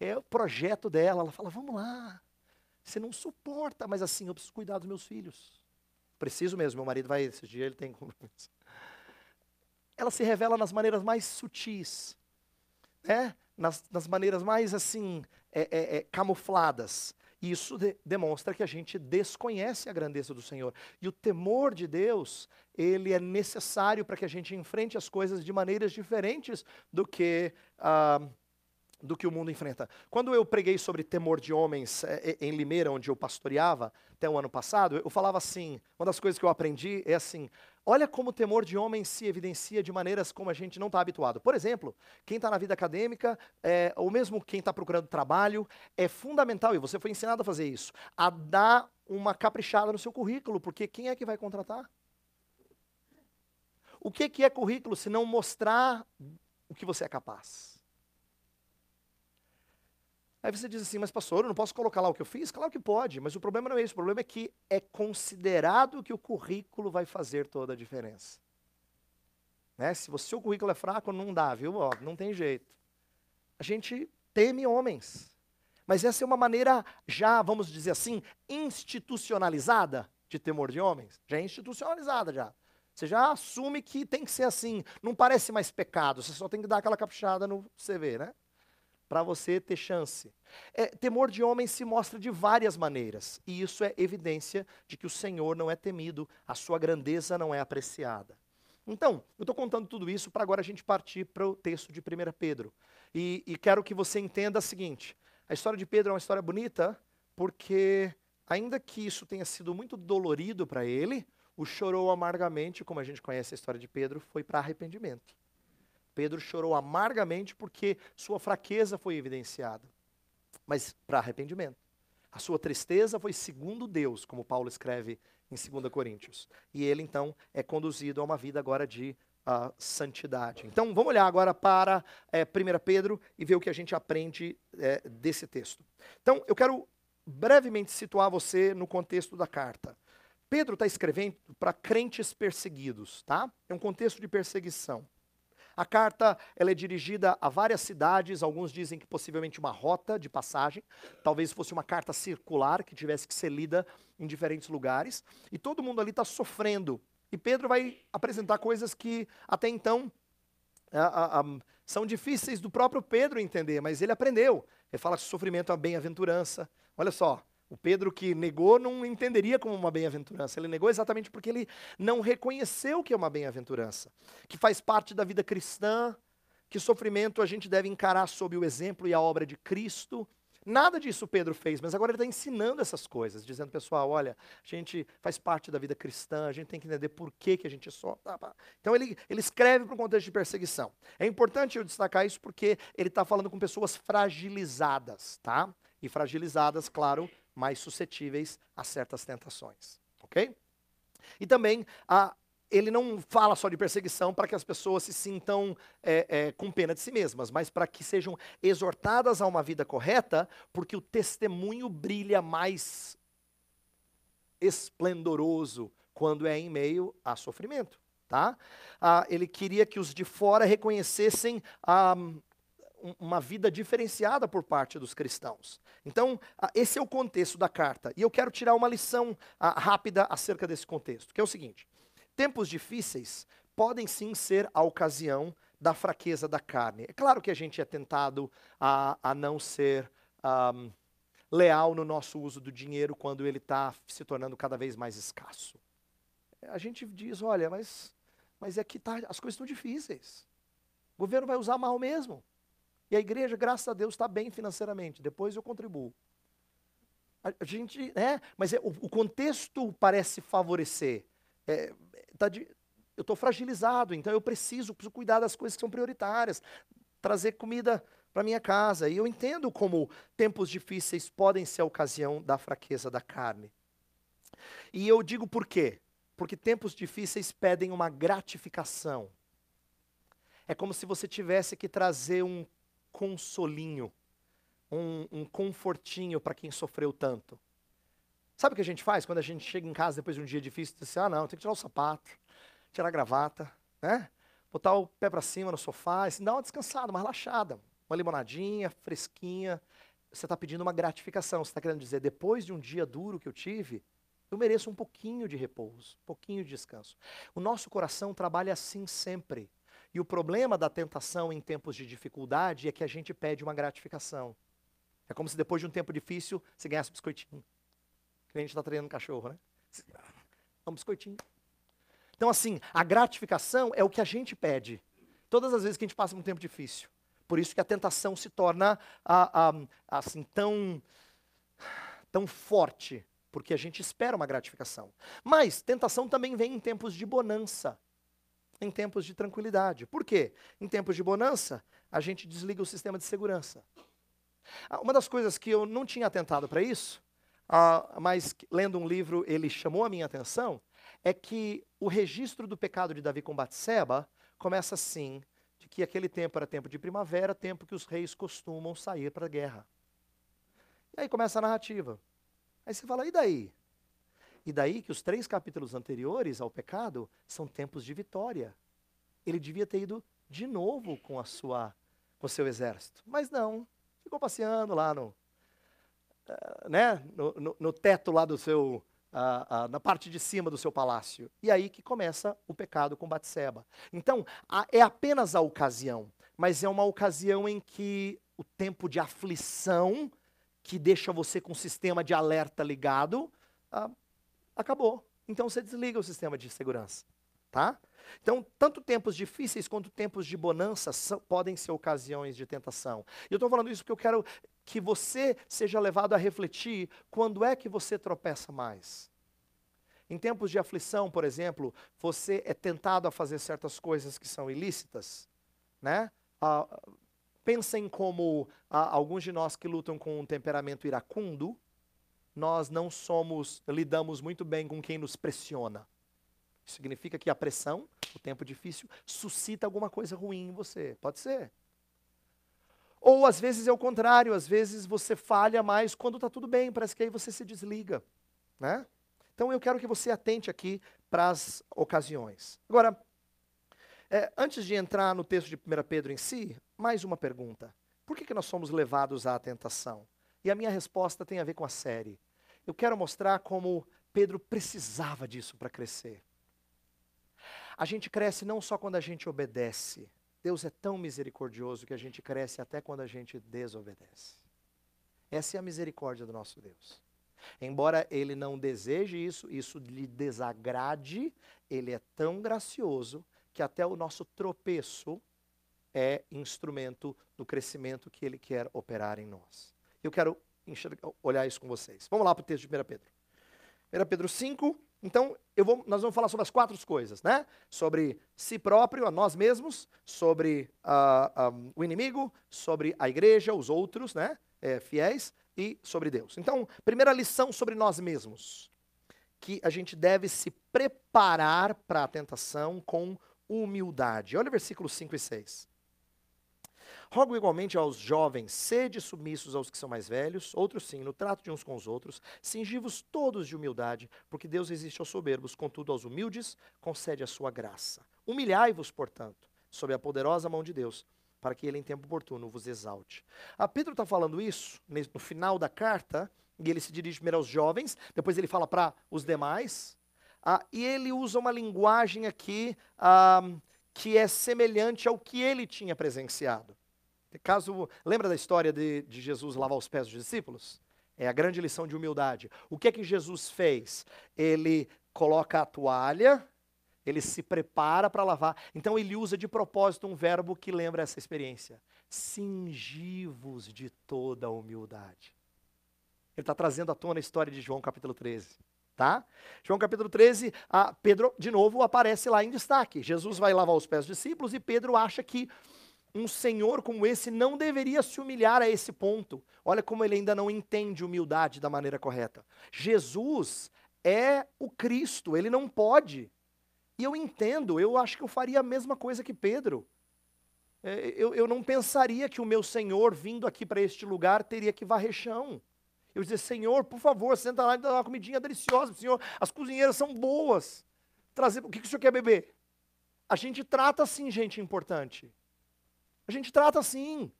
é o projeto dela. Ela fala: vamos lá. Você não suporta, mas assim, eu preciso cuidar dos meus filhos. Preciso mesmo, meu marido vai, esse dia ele tem compromisso. [laughs] Ela se revela nas maneiras mais sutis, né? nas, nas maneiras mais assim, é, é, é, camufladas. Isso de, demonstra que a gente desconhece a grandeza do Senhor. E o temor de Deus, ele é necessário para que a gente enfrente as coisas de maneiras diferentes do que ah, do que o mundo enfrenta. Quando eu preguei sobre temor de homens é, em Limeira, onde eu pastoreava, até o ano passado, eu falava assim: uma das coisas que eu aprendi é assim, olha como o temor de homens se evidencia de maneiras como a gente não está habituado. Por exemplo, quem está na vida acadêmica, é, ou mesmo quem está procurando trabalho, é fundamental, e você foi ensinado a fazer isso, a dar uma caprichada no seu currículo, porque quem é que vai contratar? O que, que é currículo se não mostrar o que você é capaz? Aí você diz assim, mas pastor, eu não posso colocar lá o que eu fiz? Claro que pode, mas o problema não é esse. O problema é que é considerado que o currículo vai fazer toda a diferença. Né? Se o seu currículo é fraco, não dá, viu? Ó, não tem jeito. A gente teme homens. Mas essa é uma maneira já, vamos dizer assim, institucionalizada de temor de homens. Já é institucionalizada já. Você já assume que tem que ser assim. Não parece mais pecado, você só tem que dar aquela caprichada no CV, né? Para você ter chance. É, temor de homem se mostra de várias maneiras, e isso é evidência de que o Senhor não é temido, a sua grandeza não é apreciada. Então, eu estou contando tudo isso para agora a gente partir para o texto de 1 Pedro. E, e quero que você entenda o seguinte: a história de Pedro é uma história bonita, porque, ainda que isso tenha sido muito dolorido para ele, o chorou amargamente, como a gente conhece a história de Pedro, foi para arrependimento. Pedro chorou amargamente porque sua fraqueza foi evidenciada, mas para arrependimento. A sua tristeza foi segundo Deus, como Paulo escreve em 2 Coríntios. E ele então é conduzido a uma vida agora de uh, santidade. Então vamos olhar agora para é, 1 Pedro e ver o que a gente aprende é, desse texto. Então eu quero brevemente situar você no contexto da carta. Pedro está escrevendo para crentes perseguidos, tá? É um contexto de perseguição. A carta ela é dirigida a várias cidades, alguns dizem que possivelmente uma rota de passagem, talvez fosse uma carta circular que tivesse que ser lida em diferentes lugares, e todo mundo ali está sofrendo. E Pedro vai apresentar coisas que até então a, a, a, são difíceis do próprio Pedro entender, mas ele aprendeu. Ele fala que sofrimento é uma bem-aventurança. Olha só, o Pedro que negou não entenderia como uma bem-aventurança. Ele negou exatamente porque ele não reconheceu que é uma bem-aventurança, que faz parte da vida cristã, que sofrimento a gente deve encarar sob o exemplo e a obra de Cristo. Nada disso Pedro fez, mas agora ele está ensinando essas coisas, dizendo, pessoal, olha, a gente faz parte da vida cristã, a gente tem que entender por que, que a gente. Tá, tá. Então ele, ele escreve para um contexto de perseguição. É importante eu destacar isso porque ele está falando com pessoas fragilizadas, tá? E fragilizadas, claro, mais suscetíveis a certas tentações. Ok? E também a, ele não fala só de perseguição para que as pessoas se sintam é, é, com pena de si mesmas, mas para que sejam exortadas a uma vida correta, porque o testemunho brilha mais esplendoroso quando é em meio a sofrimento. Tá? Ah, ele queria que os de fora reconhecessem ah, uma vida diferenciada por parte dos cristãos. Então, esse é o contexto da carta. E eu quero tirar uma lição rápida acerca desse contexto, que é o seguinte. Tempos difíceis podem sim ser a ocasião da fraqueza da carne. É claro que a gente é tentado a, a não ser um, leal no nosso uso do dinheiro quando ele está se tornando cada vez mais escasso. A gente diz, olha, mas, mas é que tá, as coisas estão difíceis. O governo vai usar mal mesmo. E a igreja, graças a Deus, está bem financeiramente. Depois eu contribuo. A, gente, é, mas é, o, o contexto parece favorecer. É, tá de, eu estou fragilizado, então eu preciso, preciso cuidar das coisas que são prioritárias, trazer comida para minha casa. E eu entendo como tempos difíceis podem ser a ocasião da fraqueza da carne. E eu digo por quê? Porque tempos difíceis pedem uma gratificação. É como se você tivesse que trazer um consolinho, um, um confortinho para quem sofreu tanto. Sabe o que a gente faz quando a gente chega em casa depois de um dia difícil? Diz assim, ah não, tem que tirar o sapato, tirar a gravata, né? Botar o pé para cima no sofá, assim, dar uma descansada, uma relaxada. Uma limonadinha, fresquinha. Você está pedindo uma gratificação. Você está querendo dizer, depois de um dia duro que eu tive, eu mereço um pouquinho de repouso, um pouquinho de descanso. O nosso coração trabalha assim sempre. E o problema da tentação em tempos de dificuldade é que a gente pede uma gratificação. É como se depois de um tempo difícil você ganhasse um biscoitinho. Que a gente está treinando cachorro, né? Um biscoitinho. Então, assim, a gratificação é o que a gente pede. Todas as vezes que a gente passa um tempo difícil. Por isso que a tentação se torna assim tão, tão forte, porque a gente espera uma gratificação. Mas tentação também vem em tempos de bonança, em tempos de tranquilidade. Por quê? Em tempos de bonança, a gente desliga o sistema de segurança. Ah, uma das coisas que eu não tinha atentado para isso uh, mas lendo um livro ele chamou a minha atenção, é que o registro do pecado de Davi com Batseba começa assim, de que aquele tempo era tempo de primavera, tempo que os reis costumam sair para a guerra. E aí começa a narrativa. Aí você fala, e daí? E daí que os três capítulos anteriores ao pecado são tempos de vitória. Ele devia ter ido de novo com a sua com o seu exército. Mas não, ficou passeando lá no, né, no, no, no, teto lá do seu, uh, uh, na parte de cima do seu palácio. E aí que começa o pecado com Batseba. Então, a, é apenas a ocasião, mas é uma ocasião em que o tempo de aflição, que deixa você com o sistema de alerta ligado, uh, acabou. Então você desliga o sistema de segurança, tá? Então, tanto tempos difíceis quanto tempos de bonança são, podem ser ocasiões de tentação. E eu estou falando isso porque eu quero que você seja levado a refletir quando é que você tropeça mais. Em tempos de aflição, por exemplo, você é tentado a fazer certas coisas que são ilícitas, né? Ah, pensem como ah, alguns de nós que lutam com um temperamento iracundo, nós não somos, lidamos muito bem com quem nos pressiona. Significa que a pressão, o tempo difícil, suscita alguma coisa ruim em você. Pode ser. Ou às vezes é o contrário, às vezes você falha mais quando está tudo bem, parece que aí você se desliga. Né? Então eu quero que você atente aqui para as ocasiões. Agora, é, antes de entrar no texto de 1 Pedro em si, mais uma pergunta. Por que, que nós somos levados à tentação? E a minha resposta tem a ver com a série. Eu quero mostrar como Pedro precisava disso para crescer. A gente cresce não só quando a gente obedece. Deus é tão misericordioso que a gente cresce até quando a gente desobedece. Essa é a misericórdia do nosso Deus. Embora ele não deseje isso, isso lhe desagrade, ele é tão gracioso que até o nosso tropeço é instrumento do crescimento que ele quer operar em nós. Eu quero enxergar, olhar isso com vocês. Vamos lá para o texto de 1 Pedro. 1 Pedro 5, então vou, nós vamos falar sobre as quatro coisas, né? Sobre si próprio, a nós mesmos, sobre uh, um, o inimigo, sobre a igreja, os outros, né? É, fiéis, e sobre Deus. Então, primeira lição sobre nós mesmos, que a gente deve se preparar para a tentação com humildade. Olha o versículo 5 e 6. Rogo igualmente aos jovens, sede submissos aos que são mais velhos, outros sim, no trato de uns com os outros, cingivos todos de humildade, porque Deus resiste aos soberbos, contudo aos humildes concede a sua graça. Humilhai-vos, portanto, sob a poderosa mão de Deus, para que ele em tempo oportuno vos exalte. A Pedro está falando isso no final da carta, e ele se dirige primeiro aos jovens, depois ele fala para os demais, ah, e ele usa uma linguagem aqui ah, que é semelhante ao que ele tinha presenciado. Caso lembra da história de, de Jesus lavar os pés dos discípulos? É a grande lição de humildade. O que é que Jesus fez? Ele coloca a toalha, ele se prepara para lavar. Então ele usa de propósito um verbo que lembra essa experiência. Cingivos de toda a humildade. Ele está trazendo à tona a história de João capítulo 13. Tá? João capítulo 13, a Pedro de novo aparece lá em destaque. Jesus vai lavar os pés dos discípulos e Pedro acha que um senhor como esse não deveria se humilhar a esse ponto. Olha como ele ainda não entende humildade da maneira correta. Jesus é o Cristo, ele não pode. E eu entendo, eu acho que eu faria a mesma coisa que Pedro. É, eu, eu não pensaria que o meu Senhor, vindo aqui para este lugar, teria que varrer chão. Eu dizer, Senhor, por favor, senta lá e dá uma comidinha deliciosa. Senhor, as cozinheiras são boas. Trazer, o que, que o senhor quer beber? A gente trata assim gente importante. A gente trata assim.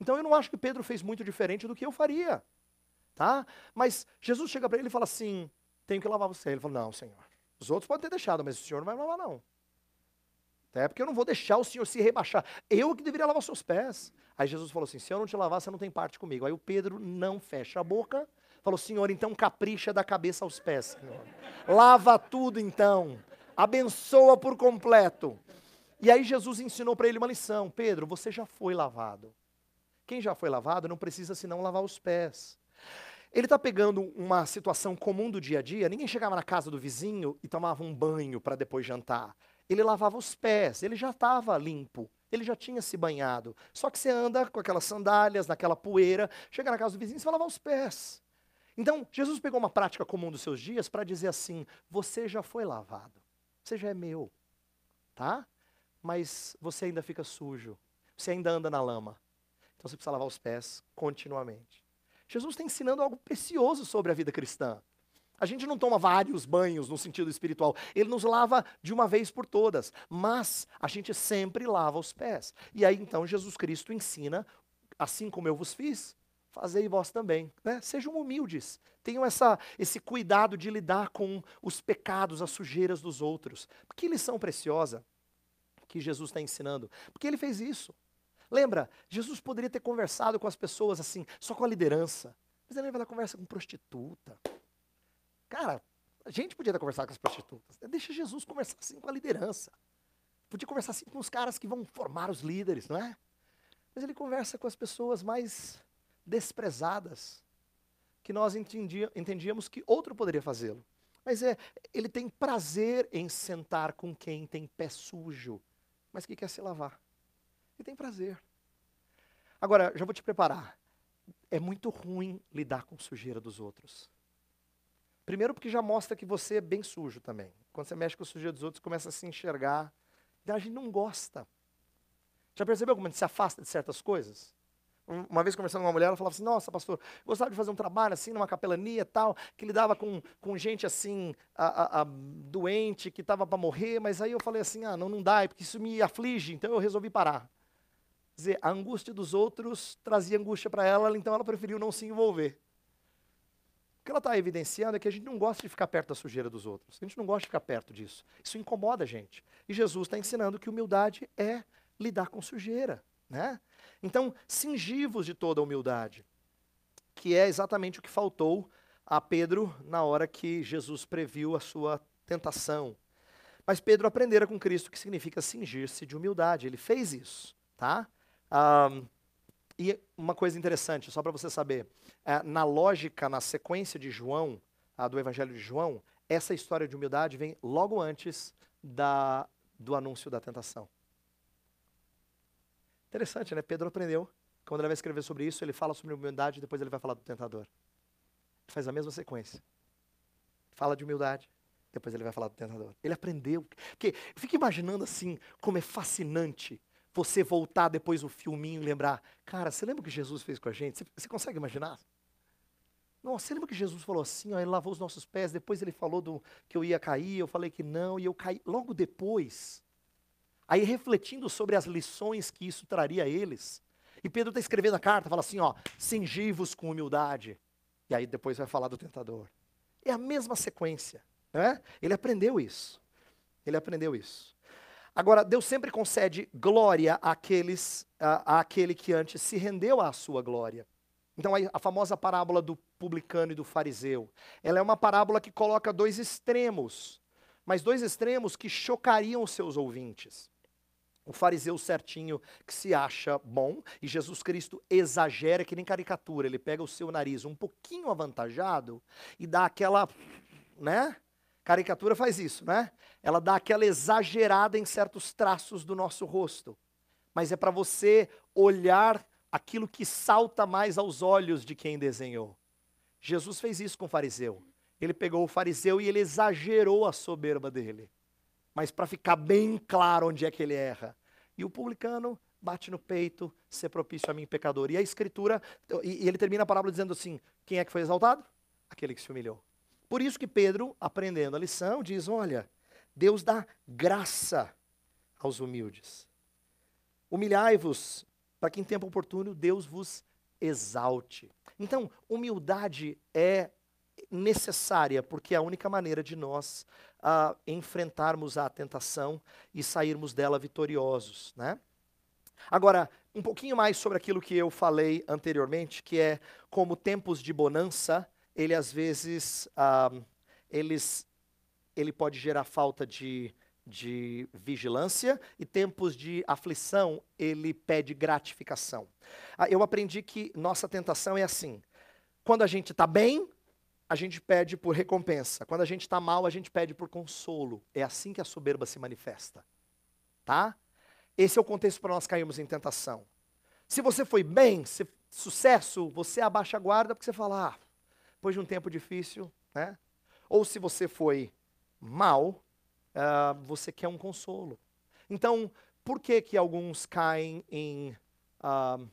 Então eu não acho que Pedro fez muito diferente do que eu faria. Tá? Mas Jesus chega para ele e fala assim: tenho que lavar você. Ele fala: não, Senhor. Os outros podem ter deixado, mas o Senhor não vai lavar, não. Até porque eu não vou deixar o Senhor se rebaixar. Eu que deveria lavar seus pés. Aí Jesus falou assim: se eu não te lavar, você não tem parte comigo. Aí o Pedro não fecha a boca. Falou: Senhor, então capricha da cabeça aos pés, Senhor. Lava tudo então. Abençoa por completo. E aí Jesus ensinou para ele uma lição: Pedro, você já foi lavado. Quem já foi lavado não precisa senão lavar os pés. Ele está pegando uma situação comum do dia a dia. Ninguém chegava na casa do vizinho e tomava um banho para depois jantar. Ele lavava os pés, ele já estava limpo, ele já tinha se banhado. Só que você anda com aquelas sandálias, naquela poeira, chega na casa do vizinho e você vai lavar os pés. Então, Jesus pegou uma prática comum dos seus dias para dizer assim: você já foi lavado, você já é meu, tá? Mas você ainda fica sujo, você ainda anda na lama. Então você precisa lavar os pés continuamente. Jesus está ensinando algo precioso sobre a vida cristã. A gente não toma vários banhos no sentido espiritual, ele nos lava de uma vez por todas, mas a gente sempre lava os pés. E aí então Jesus Cristo ensina, assim como eu vos fiz, fazei vós também. Né? Sejam humildes, tenham essa, esse cuidado de lidar com os pecados, as sujeiras dos outros. Que lição preciosa que Jesus está ensinando. Porque ele fez isso. Lembra, Jesus poderia ter conversado com as pessoas assim, só com a liderança. Mas ele vai lá conversa com prostituta. Cara, a gente podia ter conversado com as prostitutas. Deixa Jesus conversar assim com a liderança. Podia conversar assim com os caras que vão formar os líderes, não é? Mas ele conversa com as pessoas mais desprezadas, que nós entendia, entendíamos que outro poderia fazê-lo. Mas é, ele tem prazer em sentar com quem tem pé sujo mas que quer se lavar. E tem prazer. Agora, já vou te preparar. É muito ruim lidar com sujeira dos outros. Primeiro porque já mostra que você é bem sujo também. Quando você mexe com a sujeira dos outros, começa a se enxergar. Então a gente não gosta. Já percebeu como a gente se afasta de certas coisas? Uma vez conversando com uma mulher, ela falava assim: Nossa, pastor, gostava de fazer um trabalho assim, numa capelania tal, que lidava com, com gente assim, a, a, a doente, que estava para morrer, mas aí eu falei assim: Ah, não, não dá, porque isso me aflige, então eu resolvi parar. Quer dizer, a angústia dos outros trazia angústia para ela, então ela preferiu não se envolver. O que ela está evidenciando é que a gente não gosta de ficar perto da sujeira dos outros, a gente não gosta de ficar perto disso. Isso incomoda a gente. E Jesus está ensinando que humildade é lidar com sujeira. Né? Então, cingivos de toda humildade, que é exatamente o que faltou a Pedro na hora que Jesus previu a sua tentação. Mas Pedro aprendera com Cristo que significa cingir-se de humildade. Ele fez isso, tá? E uma coisa interessante, só para você saber, é, na lógica, na sequência de João, a do Evangelho de João, essa história de humildade vem logo antes da, do anúncio da tentação. Interessante, né? Pedro aprendeu. Quando ele vai escrever sobre isso, ele fala sobre humildade depois ele vai falar do tentador. Ele faz a mesma sequência. Fala de humildade, depois ele vai falar do tentador. Ele aprendeu. Porque fica imaginando assim, como é fascinante você voltar depois do filminho e lembrar, cara, você lembra o que Jesus fez com a gente? Você, você consegue imaginar? Nossa, você lembra que Jesus falou assim, ó, ele lavou os nossos pés, depois ele falou do, que eu ia cair, eu falei que não, e eu caí. Logo depois, aí refletindo sobre as lições que isso traria a eles, e Pedro está escrevendo a carta, fala assim, ó, singivos com humildade. E aí depois vai falar do tentador. É a mesma sequência. Né? Ele aprendeu isso. Ele aprendeu isso. Agora, Deus sempre concede glória àqueles, à, àquele que antes se rendeu à sua glória. Então, a, a famosa parábola do publicano e do fariseu, ela é uma parábola que coloca dois extremos, mas dois extremos que chocariam os seus ouvintes. O fariseu certinho que se acha bom, e Jesus Cristo exagera, que nem caricatura, ele pega o seu nariz um pouquinho avantajado e dá aquela, né? Caricatura faz isso, né? Ela dá aquela exagerada em certos traços do nosso rosto. Mas é para você olhar aquilo que salta mais aos olhos de quem desenhou. Jesus fez isso com o fariseu. Ele pegou o fariseu e ele exagerou a soberba dele. Mas para ficar bem claro onde é que ele erra. E o publicano bate no peito, ser propício a mim, pecador. E a escritura, e, ele termina a parábola dizendo assim: quem é que foi exaltado? Aquele que se humilhou. Por isso que Pedro, aprendendo a lição, diz: olha, Deus dá graça aos humildes. Humilhai-vos, para que em tempo oportuno Deus vos exalte. Então, humildade é necessária, porque é a única maneira de nós uh, enfrentarmos a tentação e sairmos dela vitoriosos. Né? Agora, um pouquinho mais sobre aquilo que eu falei anteriormente, que é como tempos de bonança ele às vezes uh, eles, ele pode gerar falta de, de vigilância e tempos de aflição ele pede gratificação. Uh, eu aprendi que nossa tentação é assim: quando a gente está bem, a gente pede por recompensa. Quando a gente está mal, a gente pede por consolo. É assim que a soberba se manifesta. Tá? Esse é o contexto para nós cairmos em tentação. Se você foi bem, se, sucesso, você abaixa a guarda porque você fala, ah, depois de um tempo difícil, né? Ou se você foi mal, uh, você quer um consolo. Então, por que que alguns caem em uh,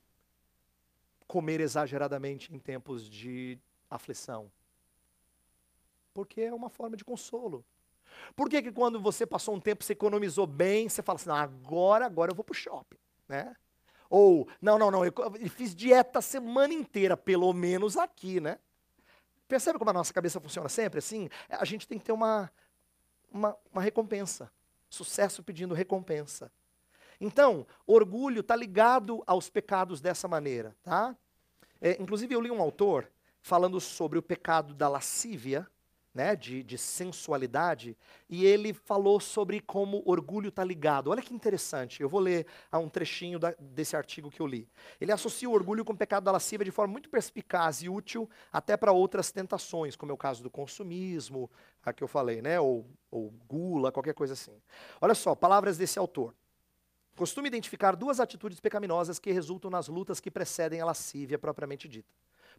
comer exageradamente em tempos de aflição? Porque é uma forma de consolo. Por que, que quando você passou um tempo, você economizou bem, você fala assim, não, agora, agora eu vou para o shopping, né? Ou, não, não, não, eu, fiz dieta a semana inteira, pelo menos aqui, né? Percebe como a nossa cabeça funciona sempre assim? A gente tem que ter uma, uma, uma recompensa. Sucesso pedindo recompensa. Então, orgulho está ligado aos pecados dessa maneira, tá? É, inclusive, eu li um autor falando sobre o pecado da lascívia, né, de, de sensualidade, e ele falou sobre como orgulho está ligado. Olha que interessante, eu vou ler um trechinho da, desse artigo que eu li. Ele associa o orgulho com o pecado da lascívia de forma muito perspicaz e útil até para outras tentações, como é o caso do consumismo, a que eu falei, né, ou, ou gula, qualquer coisa assim. Olha só, palavras desse autor. Costume identificar duas atitudes pecaminosas que resultam nas lutas que precedem a lascívia propriamente dita.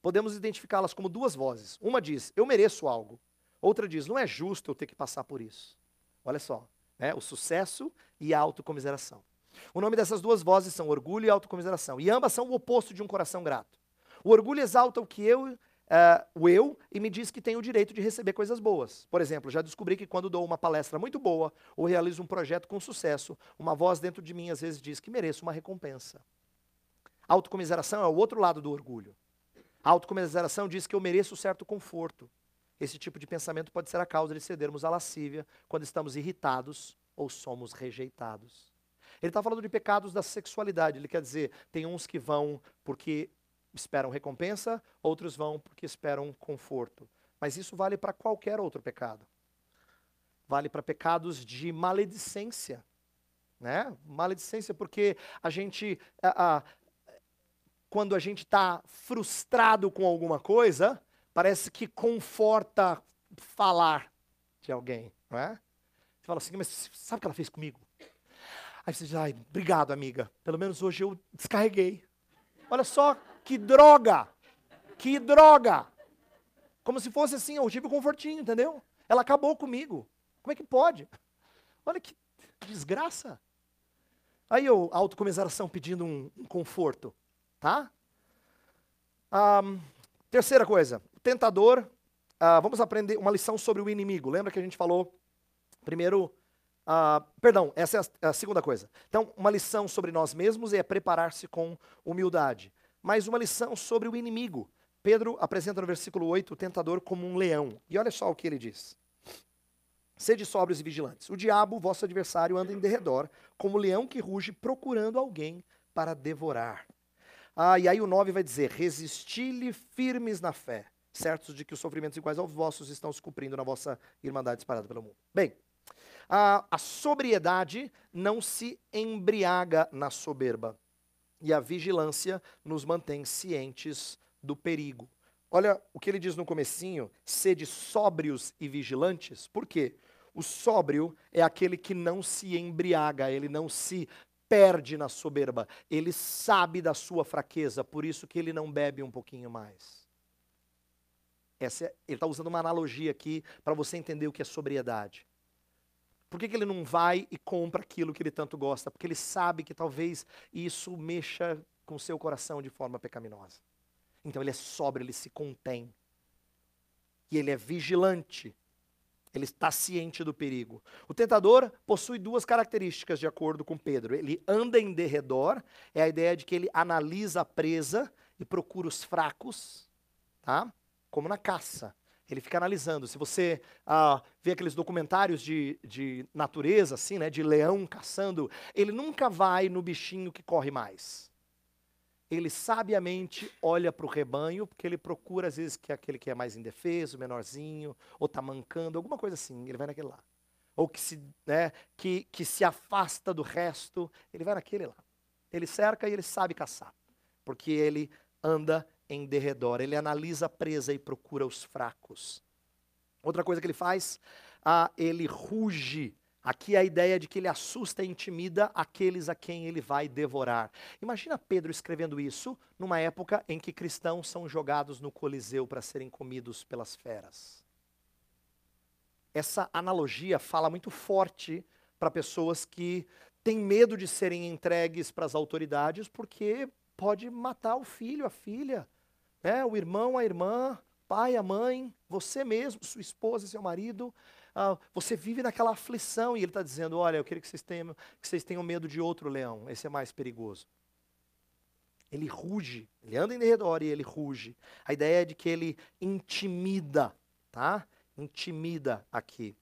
Podemos identificá-las como duas vozes. Uma diz, eu mereço algo. Outra diz: não é justo eu ter que passar por isso. Olha só, né? o sucesso e a autocomiseração. O nome dessas duas vozes são orgulho e autocomiseração. E ambas são o oposto de um coração grato. O orgulho exalta o que eu, uh, o eu, e me diz que tenho o direito de receber coisas boas. Por exemplo, já descobri que quando dou uma palestra muito boa ou realizo um projeto com sucesso, uma voz dentro de mim às vezes diz que mereço uma recompensa. A autocomiseração é o outro lado do orgulho. A autocomiseração diz que eu mereço certo conforto. Esse tipo de pensamento pode ser a causa de cedermos à lascívia quando estamos irritados ou somos rejeitados. Ele está falando de pecados da sexualidade. Ele quer dizer, tem uns que vão porque esperam recompensa, outros vão porque esperam conforto. Mas isso vale para qualquer outro pecado. Vale para pecados de maledicência. Né? Maledicência, porque a gente. A, a, quando a gente está frustrado com alguma coisa, parece que conforta falar de alguém, não é? Você fala assim, mas sabe o que ela fez comigo? Aí você diz, ai, obrigado, amiga. Pelo menos hoje eu descarreguei. Olha só que droga! Que droga! Como se fosse assim, eu tive um confortinho, entendeu? Ela acabou comigo. Como é que pode? Olha que desgraça. Aí eu, autocomiseração pedindo um, um conforto, tá? Um, terceira coisa, tentador. Uh, vamos aprender uma lição sobre o inimigo. Lembra que a gente falou primeiro Uh, perdão, essa é a, a, segunda coisa. Então, uma lição sobre nós mesmos é preparar-se com humildade. Mas uma lição sobre o inimigo. Pedro apresenta no versículo 8 o tentador como um leão. E olha só o que ele diz. Sede sóbrios e vigilantes. O diabo, vosso adversário, anda em derredor, como leão que ruge, procurando alguém para devorar. Ah, e aí o 9 vai dizer: Resisti-lhe firmes na fé, certos de que os sofrimentos iguais aos vossos estão se cumprindo na vossa irmandade disparada pelo mundo. Bem, a, a sobriedade não se embriaga na soberba. E a vigilância nos mantém cientes do perigo. Olha o que ele diz no comecinho, sede sóbrios e vigilantes. Por quê? O sóbrio é aquele que não se embriaga, ele não se perde na soberba. Ele sabe da sua fraqueza, por isso que ele não bebe um pouquinho mais. Essa é, ele está usando uma analogia aqui para você entender o que é sobriedade. Por que, que, ele não vai e compra aquilo que ele tanto gosta? Porque ele sabe que talvez isso mexa com seu coração de forma pecaminosa. Então ele é sóbrio, ele se contém. E ele é vigilante. Ele está ciente do perigo. O tentador possui duas características, de acordo com Pedro. Ele anda em derredor, é a ideia de que ele analisa a presa e procura os fracos, tá? Como na caça. Ele fica analisando. Se você ah, vê aqueles documentários de, de natureza, assim, né, de leão caçando, ele nunca vai no bichinho que corre mais. Ele sabiamente olha para o rebanho, porque ele procura, às vezes, que é aquele que é mais indefeso, menorzinho, ou está mancando, alguma coisa assim, ele vai naquele lá. Ou que se, né, que, que se afasta do resto, ele vai naquele lá. Ele cerca e ele sabe caçar, porque ele anda em derredor. Ele analisa a presa e procura os fracos. Outra coisa que ele faz, ah, ele ruge. Aqui é a ideia de que ele assusta e intimida aqueles a quem ele vai devorar. Imagina Pedro escrevendo isso numa época em que cristãos são jogados no Coliseu para serem comidos pelas feras. Essa analogia fala muito forte para pessoas que têm medo de serem entregues para as autoridades porque pode matar o filho, a filha, é, o irmão, a irmã, pai, a mãe, você mesmo, sua esposa, seu marido, ah, você vive naquela aflição e ele está dizendo: Olha, eu queria que vocês, tenham, que vocês tenham medo de outro leão, esse é mais perigoso. Ele ruge, ele anda em redor e ele ruge. A ideia é de que ele intimida, tá? Intimida aqui.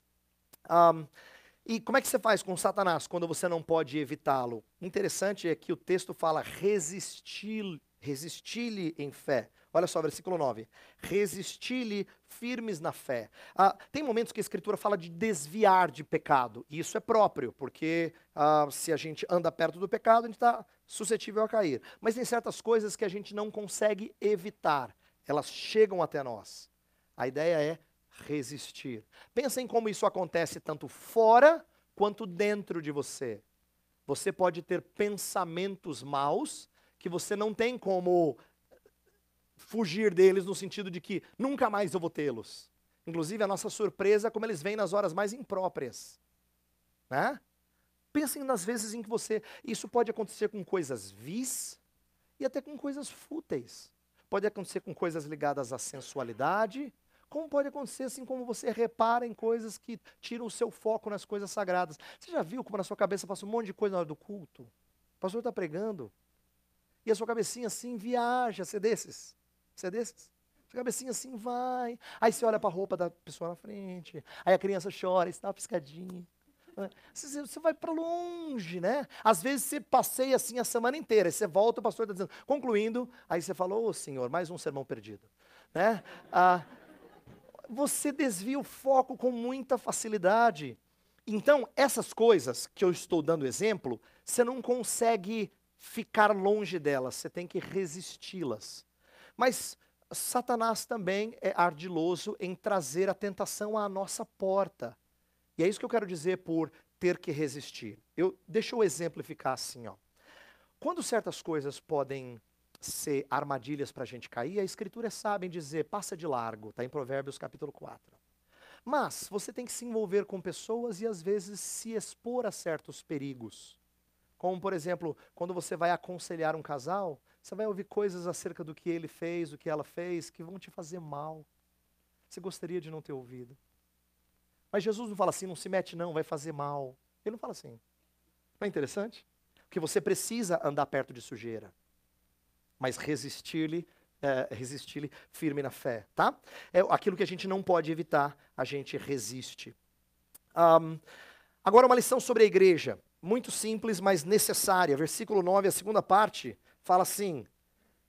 Um, e como é que você faz com Satanás quando você não pode evitá-lo? Interessante é que o texto fala resistir, resistir-lhe em fé. Olha só, versículo 9. Resisti-lhe firmes na fé. Ah, tem momentos que a Escritura fala de desviar de pecado. E isso é próprio, porque ah, se a gente anda perto do pecado, a gente está suscetível a cair. Mas tem certas coisas que a gente não consegue evitar. Elas chegam até nós. A ideia é resistir. Pensa em como isso acontece tanto fora quanto dentro de você. Você pode ter pensamentos maus que você não tem como fugir deles no sentido de que nunca mais eu vou tê-los. Inclusive, a nossa surpresa é como eles vêm nas horas mais impróprias. Né? Pensem nas vezes em que você. Isso pode acontecer com coisas vis e até com coisas fúteis. Pode acontecer com coisas ligadas à sensualidade, como pode acontecer assim como você repara em coisas que tiram o seu foco nas coisas sagradas. Você já viu como na sua cabeça passa um monte de coisa na hora do culto? O pastor está pregando. E a sua cabecinha assim viaja, você desses. Você é desses? A cabecinha assim vai. Aí você olha para a roupa da pessoa na frente. Aí a criança chora, está uma piscadinha. Você, você vai para longe, né? Às vezes você passeia assim a semana inteira. Você volta, o pastor está dizendo, concluindo. Aí você fala, ô oh, Senhor, mais um sermão perdido. Né? Ah, você desvia o foco com muita facilidade. Então, essas coisas que eu estou dando exemplo, você não consegue ficar longe delas, você tem que resisti-las. Mas Satanás também é ardiloso em trazer a tentação à nossa porta. E é isso que eu quero dizer por ter que resistir. Eu, deixa eu exemplificar assim, ó. Quando certas coisas podem ser armadilhas para a gente cair, a Escritura sabe dizer, passa de largo, está em Provérbios capítulo 4. Mas você tem que se envolver com pessoas e às vezes se expor a certos perigos. Como, por exemplo, quando você vai aconselhar um casal, você vai ouvir coisas acerca do que ele fez, do que ela fez, que vão te fazer mal. Você gostaria de não ter ouvido. Mas Jesus não fala assim, não se mete não, vai fazer mal. Ele não fala assim. Não é interessante? Porque você precisa andar perto de sujeira. Mas resistir-lhe é, resistir-lhe firme na fé, tá? É aquilo que a gente não pode evitar, a gente resiste. Um, agora uma lição sobre a igreja, muito simples, mas necessária. Versículo 9, a segunda parte, fala assim: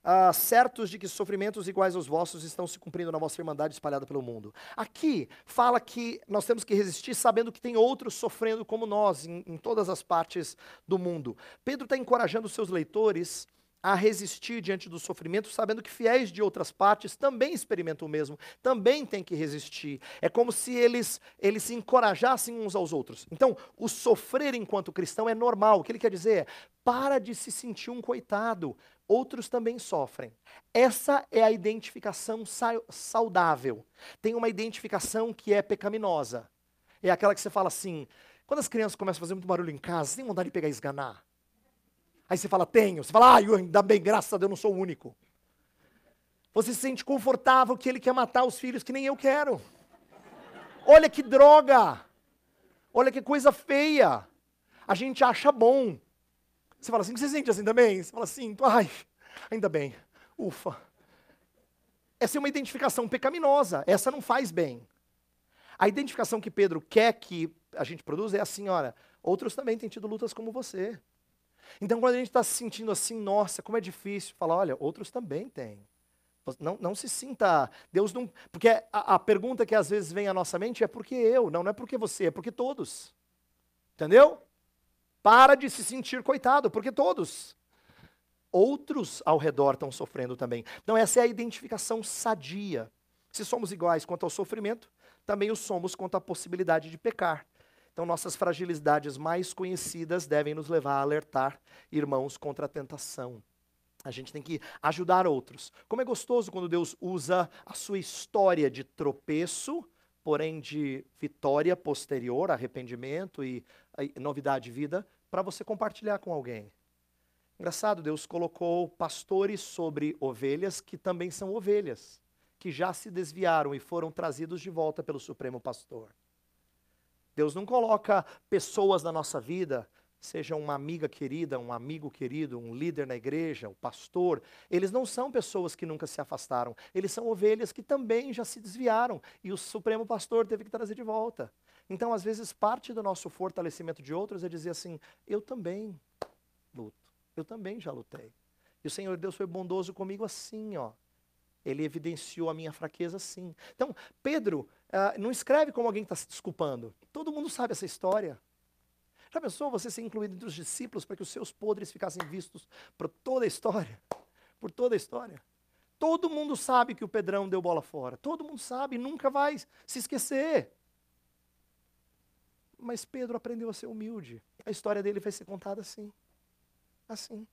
ah, certos de que sofrimentos iguais aos vossos estão se cumprindo na vossa irmandade espalhada pelo mundo. Aqui fala que nós temos que resistir sabendo que tem outros sofrendo como nós em, em todas as partes do mundo. Pedro está encorajando os seus leitores a resistir diante do sofrimento, sabendo que fiéis de outras partes também experimentam o mesmo, também têm que resistir. É como se eles, eles se encorajassem uns aos outros. Então, o sofrer enquanto cristão é normal. O que ele quer dizer é: para de se sentir um coitado, outros também sofrem. Essa é a identificação saudável. Tem uma identificação que é pecaminosa. É aquela que você fala assim: quando as crianças começam a fazer muito barulho em casa, você tem vontade de pegar e esganar? Aí você fala, tenho. Você fala, ah, ainda bem, graças a Deus, eu não sou o único. Você se sente confortável que ele quer matar os filhos que nem eu quero. Olha que droga! Olha que coisa feia! A gente acha bom. Você fala assim, você sente assim também? Você fala assim, ai, ainda bem, ufa. Essa é uma identificação pecaminosa, essa não faz bem. A identificação que Pedro quer que a gente produza é assim, olha, outros também têm tido lutas como você. Então, quando a gente está se sentindo assim, nossa, como é difícil, fala, olha, outros também têm. Não, não se sinta. Deus não. Porque a, a, pergunta que às vezes vem à nossa mente é por que eu? Não, não é porque você, é porque todos. Entendeu? Para de se sentir coitado, porque todos. Outros ao redor estão sofrendo também. Então, essa é a identificação sadia. Se somos iguais quanto ao sofrimento, também o somos quanto à possibilidade de pecar. Então, nossas fragilidades mais conhecidas devem nos levar a alertar irmãos contra a tentação. A gente tem que ajudar outros. Como é gostoso quando Deus usa a sua história de tropeço, porém de vitória posterior, arrependimento e, e novidade de vida, para você compartilhar com alguém. Engraçado, Deus colocou pastores sobre ovelhas que também são ovelhas, que já se desviaram e foram trazidos de volta pelo Supremo Pastor. Deus não coloca pessoas na nossa vida, seja uma amiga querida, um amigo querido, um líder na igreja, o um pastor, eles não são pessoas que nunca se afastaram, eles são ovelhas que também já se desviaram e o Supremo Pastor teve que trazer de volta. Então, às vezes, parte do nosso fortalecimento de outros é dizer assim: eu também luto, eu também já lutei. E o Senhor Deus foi bondoso comigo assim, ó. Ele evidenciou a minha fraqueza sim. Então, Pedro uh, não escreve como alguém está se desculpando. Todo mundo sabe essa história. Já pensou você ser incluído entre os discípulos para que os seus podres ficassem vistos por toda a história? Por toda a história. Todo mundo sabe que o Pedrão deu bola fora. Todo mundo sabe, nunca vai se esquecer. Mas Pedro aprendeu a ser humilde. A história dele vai ser contada assim. Assim.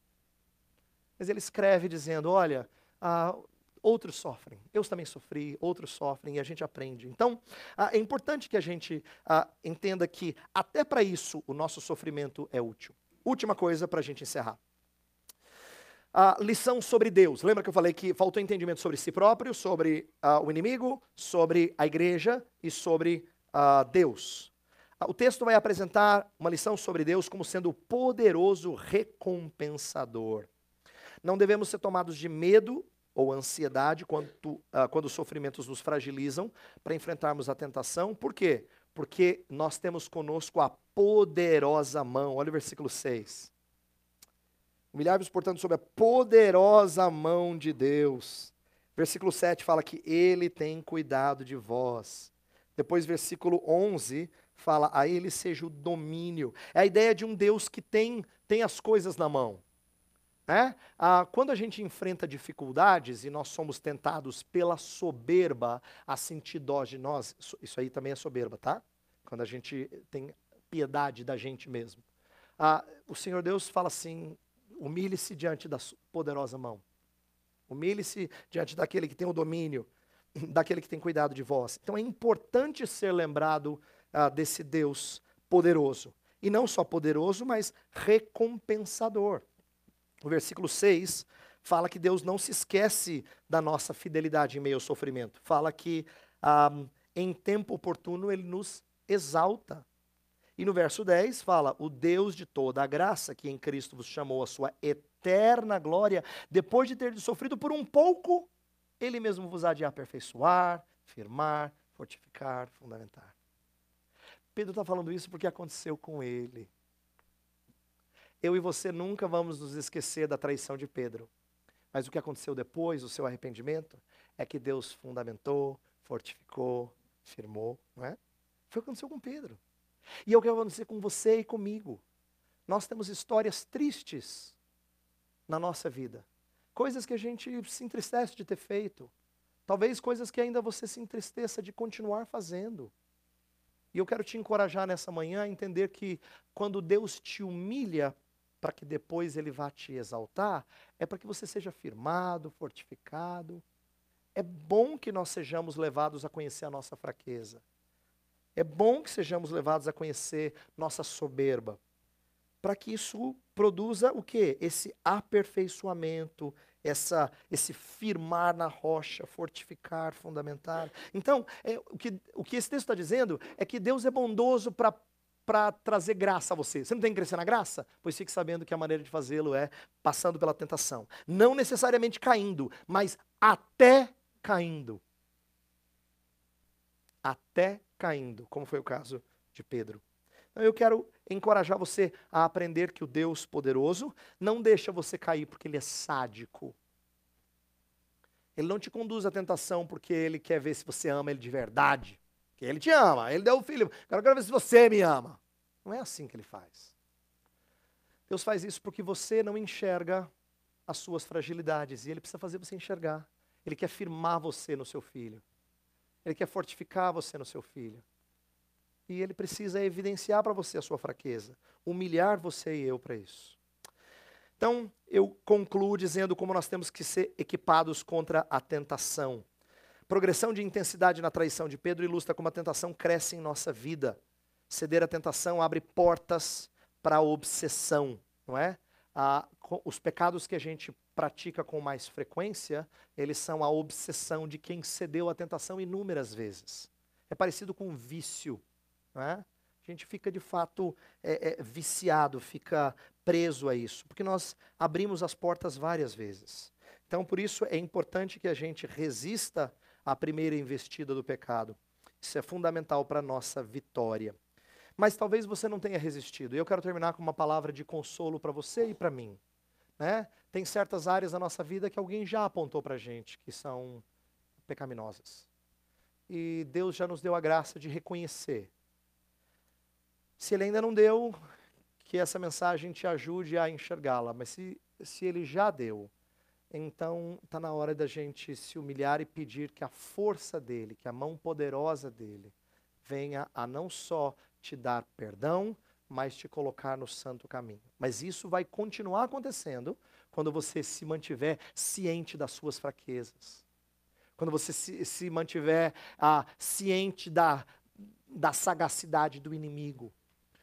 Mas ele escreve dizendo: Olha, ah, outros sofrem. Eu também sofri, outros sofrem e a gente aprende. Então, ah, é importante que a gente ah, entenda que, até para isso, o nosso sofrimento é útil. Última coisa para a gente encerrar. A lição sobre Deus. Lembra que eu falei que faltou entendimento sobre si próprio, sobre ah, o inimigo, sobre a igreja e sobre Deus. O texto vai apresentar uma lição sobre Deus como sendo o poderoso recompensador. Não devemos ser tomados de medo ou ansiedade quando, uh, quando os sofrimentos nos fragilizam para enfrentarmos a tentação. Por quê? Porque nós temos conosco a poderosa mão. Olha o versículo 6. Humilhai-vos, portanto, sob a poderosa mão de Deus. Versículo 7 fala que Ele tem cuidado de vós. Depois, versículo 11 fala, a Ele seja o domínio. É a ideia de um Deus que tem, tem as coisas na mão. Né? Ah, quando a gente enfrenta dificuldades e nós somos tentados pela soberba a sentir dó de nós, isso, aí também é soberba, tá? Quando a gente tem piedade da gente mesmo. Ah, o Senhor Deus fala assim: humilhe-se diante da poderosa mão. Humilhe-se diante daquele que tem o domínio, [laughs] daquele que tem cuidado de vós. Então é importante ser lembrado ah, desse Deus poderoso. E não só poderoso, mas recompensador. O versículo 6 fala que Deus não se esquece da nossa fidelidade em meio ao sofrimento. Fala que em tempo oportuno ele nos exalta. E no verso 10 fala: O Deus de toda a graça, que em Cristo vos chamou a sua eterna glória, depois de ter sofrido por um pouco, ele mesmo vos há de aperfeiçoar, firmar, fortificar, fundamentar. Pedro está falando isso porque aconteceu com ele. Eu e você nunca vamos nos esquecer da traição de Pedro. Mas o que aconteceu depois, o seu arrependimento, é que Deus fundamentou, fortificou, firmou, não é? Foi o que aconteceu com Pedro. E é o que vai acontecer com você e comigo. Nós temos histórias tristes na nossa vida. Coisas que a gente se entristece de ter feito. Talvez coisas que ainda você se entristeça de continuar fazendo. E eu quero te encorajar nessa manhã a entender que quando Deus te humilha para que depois ele vá te exaltar, é para que você seja firmado, fortificado. É bom que nós sejamos levados a conhecer a nossa fraqueza. É bom que sejamos levados a conhecer nossa soberba, para que isso produza o quê? Esse aperfeiçoamento, essa, esse firmar na rocha, fortificar, fundamentar. Então, é, o, que, o que esse texto está dizendo é que Deus é bondoso para para trazer graça a você. Você não tem que crescer na graça? Pois fique sabendo que a maneira de fazê-lo é passando pela tentação. Não necessariamente caindo, mas até caindo. Até caindo, como foi o caso de Pedro. Então, eu quero encorajar você a aprender que o Deus poderoso não deixa você cair porque ele é sádico. Ele não te conduz à tentação porque ele quer ver se você ama ele de verdade. Ele te ama, ele deu o filho. Agora eu quero ver se você me ama. Não é assim que ele faz. Deus faz isso porque você não enxerga as suas fragilidades e ele precisa fazer você enxergar. Ele quer firmar você no seu filho. Ele quer fortificar você no seu filho. E ele precisa evidenciar para você a sua fraqueza, humilhar você e eu para isso. Então, eu concluo dizendo como nós temos que ser equipados contra a tentação progressão de intensidade na traição de Pedro ilustra como a tentação cresce em nossa vida. Ceder à tentação abre portas para a obsessão, não é? Os pecados que a gente pratica com mais frequência, eles são a obsessão de quem cedeu à tentação inúmeras vezes. É parecido com vício, não é? A gente fica de fato é, é, viciado, fica preso a isso, porque nós abrimos as portas várias vezes. Então, por isso é importante que a gente resista a primeira investida do pecado. Isso é fundamental para a nossa vitória. Mas talvez você não tenha resistido. E eu quero terminar com uma palavra de consolo para você e para mim. Né? Tem certas áreas da nossa vida que alguém já apontou para a gente que são pecaminosas. E Deus já nos deu a graça de reconhecer. Se Ele ainda não deu, que essa mensagem te ajude a enxergá-la. Mas se, se Ele já deu, então está na hora da gente se humilhar e pedir que a força dele, que a mão poderosa dele, venha a não só te dar perdão, mas te colocar no santo caminho. Mas isso vai continuar acontecendo quando você se mantiver ciente das suas fraquezas. Quando você se, se mantiver ah, ciente da, da sagacidade do inimigo.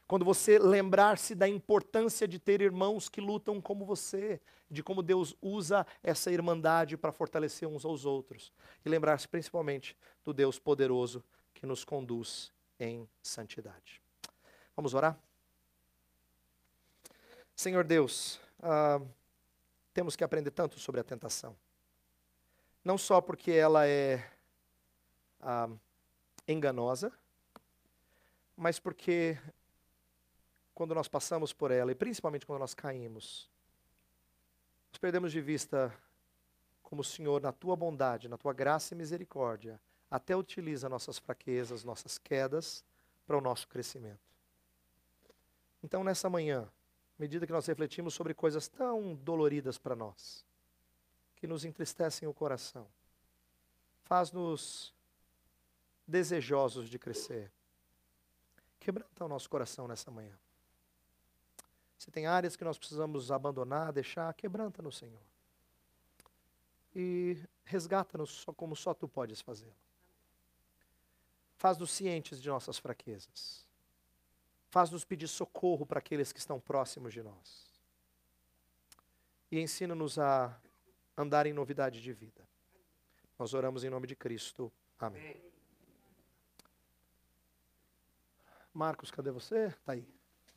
Quando você lembrar-se da importância de ter irmãos que lutam como você, de como Deus usa essa irmandade para fortalecer uns aos outros. E lembrar-se principalmente do Deus poderoso que nos conduz em santidade. Vamos orar? Senhor Deus, ah, temos que aprender tanto sobre a tentação. Não só porque ela é ah, enganosa, mas porque quando nós passamos por ela, e principalmente quando nós caímos, nós perdemos de vista como o Senhor, na tua bondade, na tua graça e misericórdia, até utiliza nossas fraquezas, nossas quedas, para o nosso crescimento. Então, nessa manhã, medida que nós refletimos sobre coisas tão doloridas para nós, que nos entristecem o coração, faz-nos desejosos de crescer. Quebranta o nosso coração nessa manhã. Se tem áreas que nós precisamos abandonar, deixar, quebranta no Senhor. E resgata-nos como só tu podes fazê-lo. Faz-nos cientes de nossas fraquezas. Faz-nos pedir socorro para aqueles que estão próximos de nós. E ensina-nos a andar em novidade de vida. Nós oramos em nome de Cristo. Amém. Marcos, cadê você? Está aí.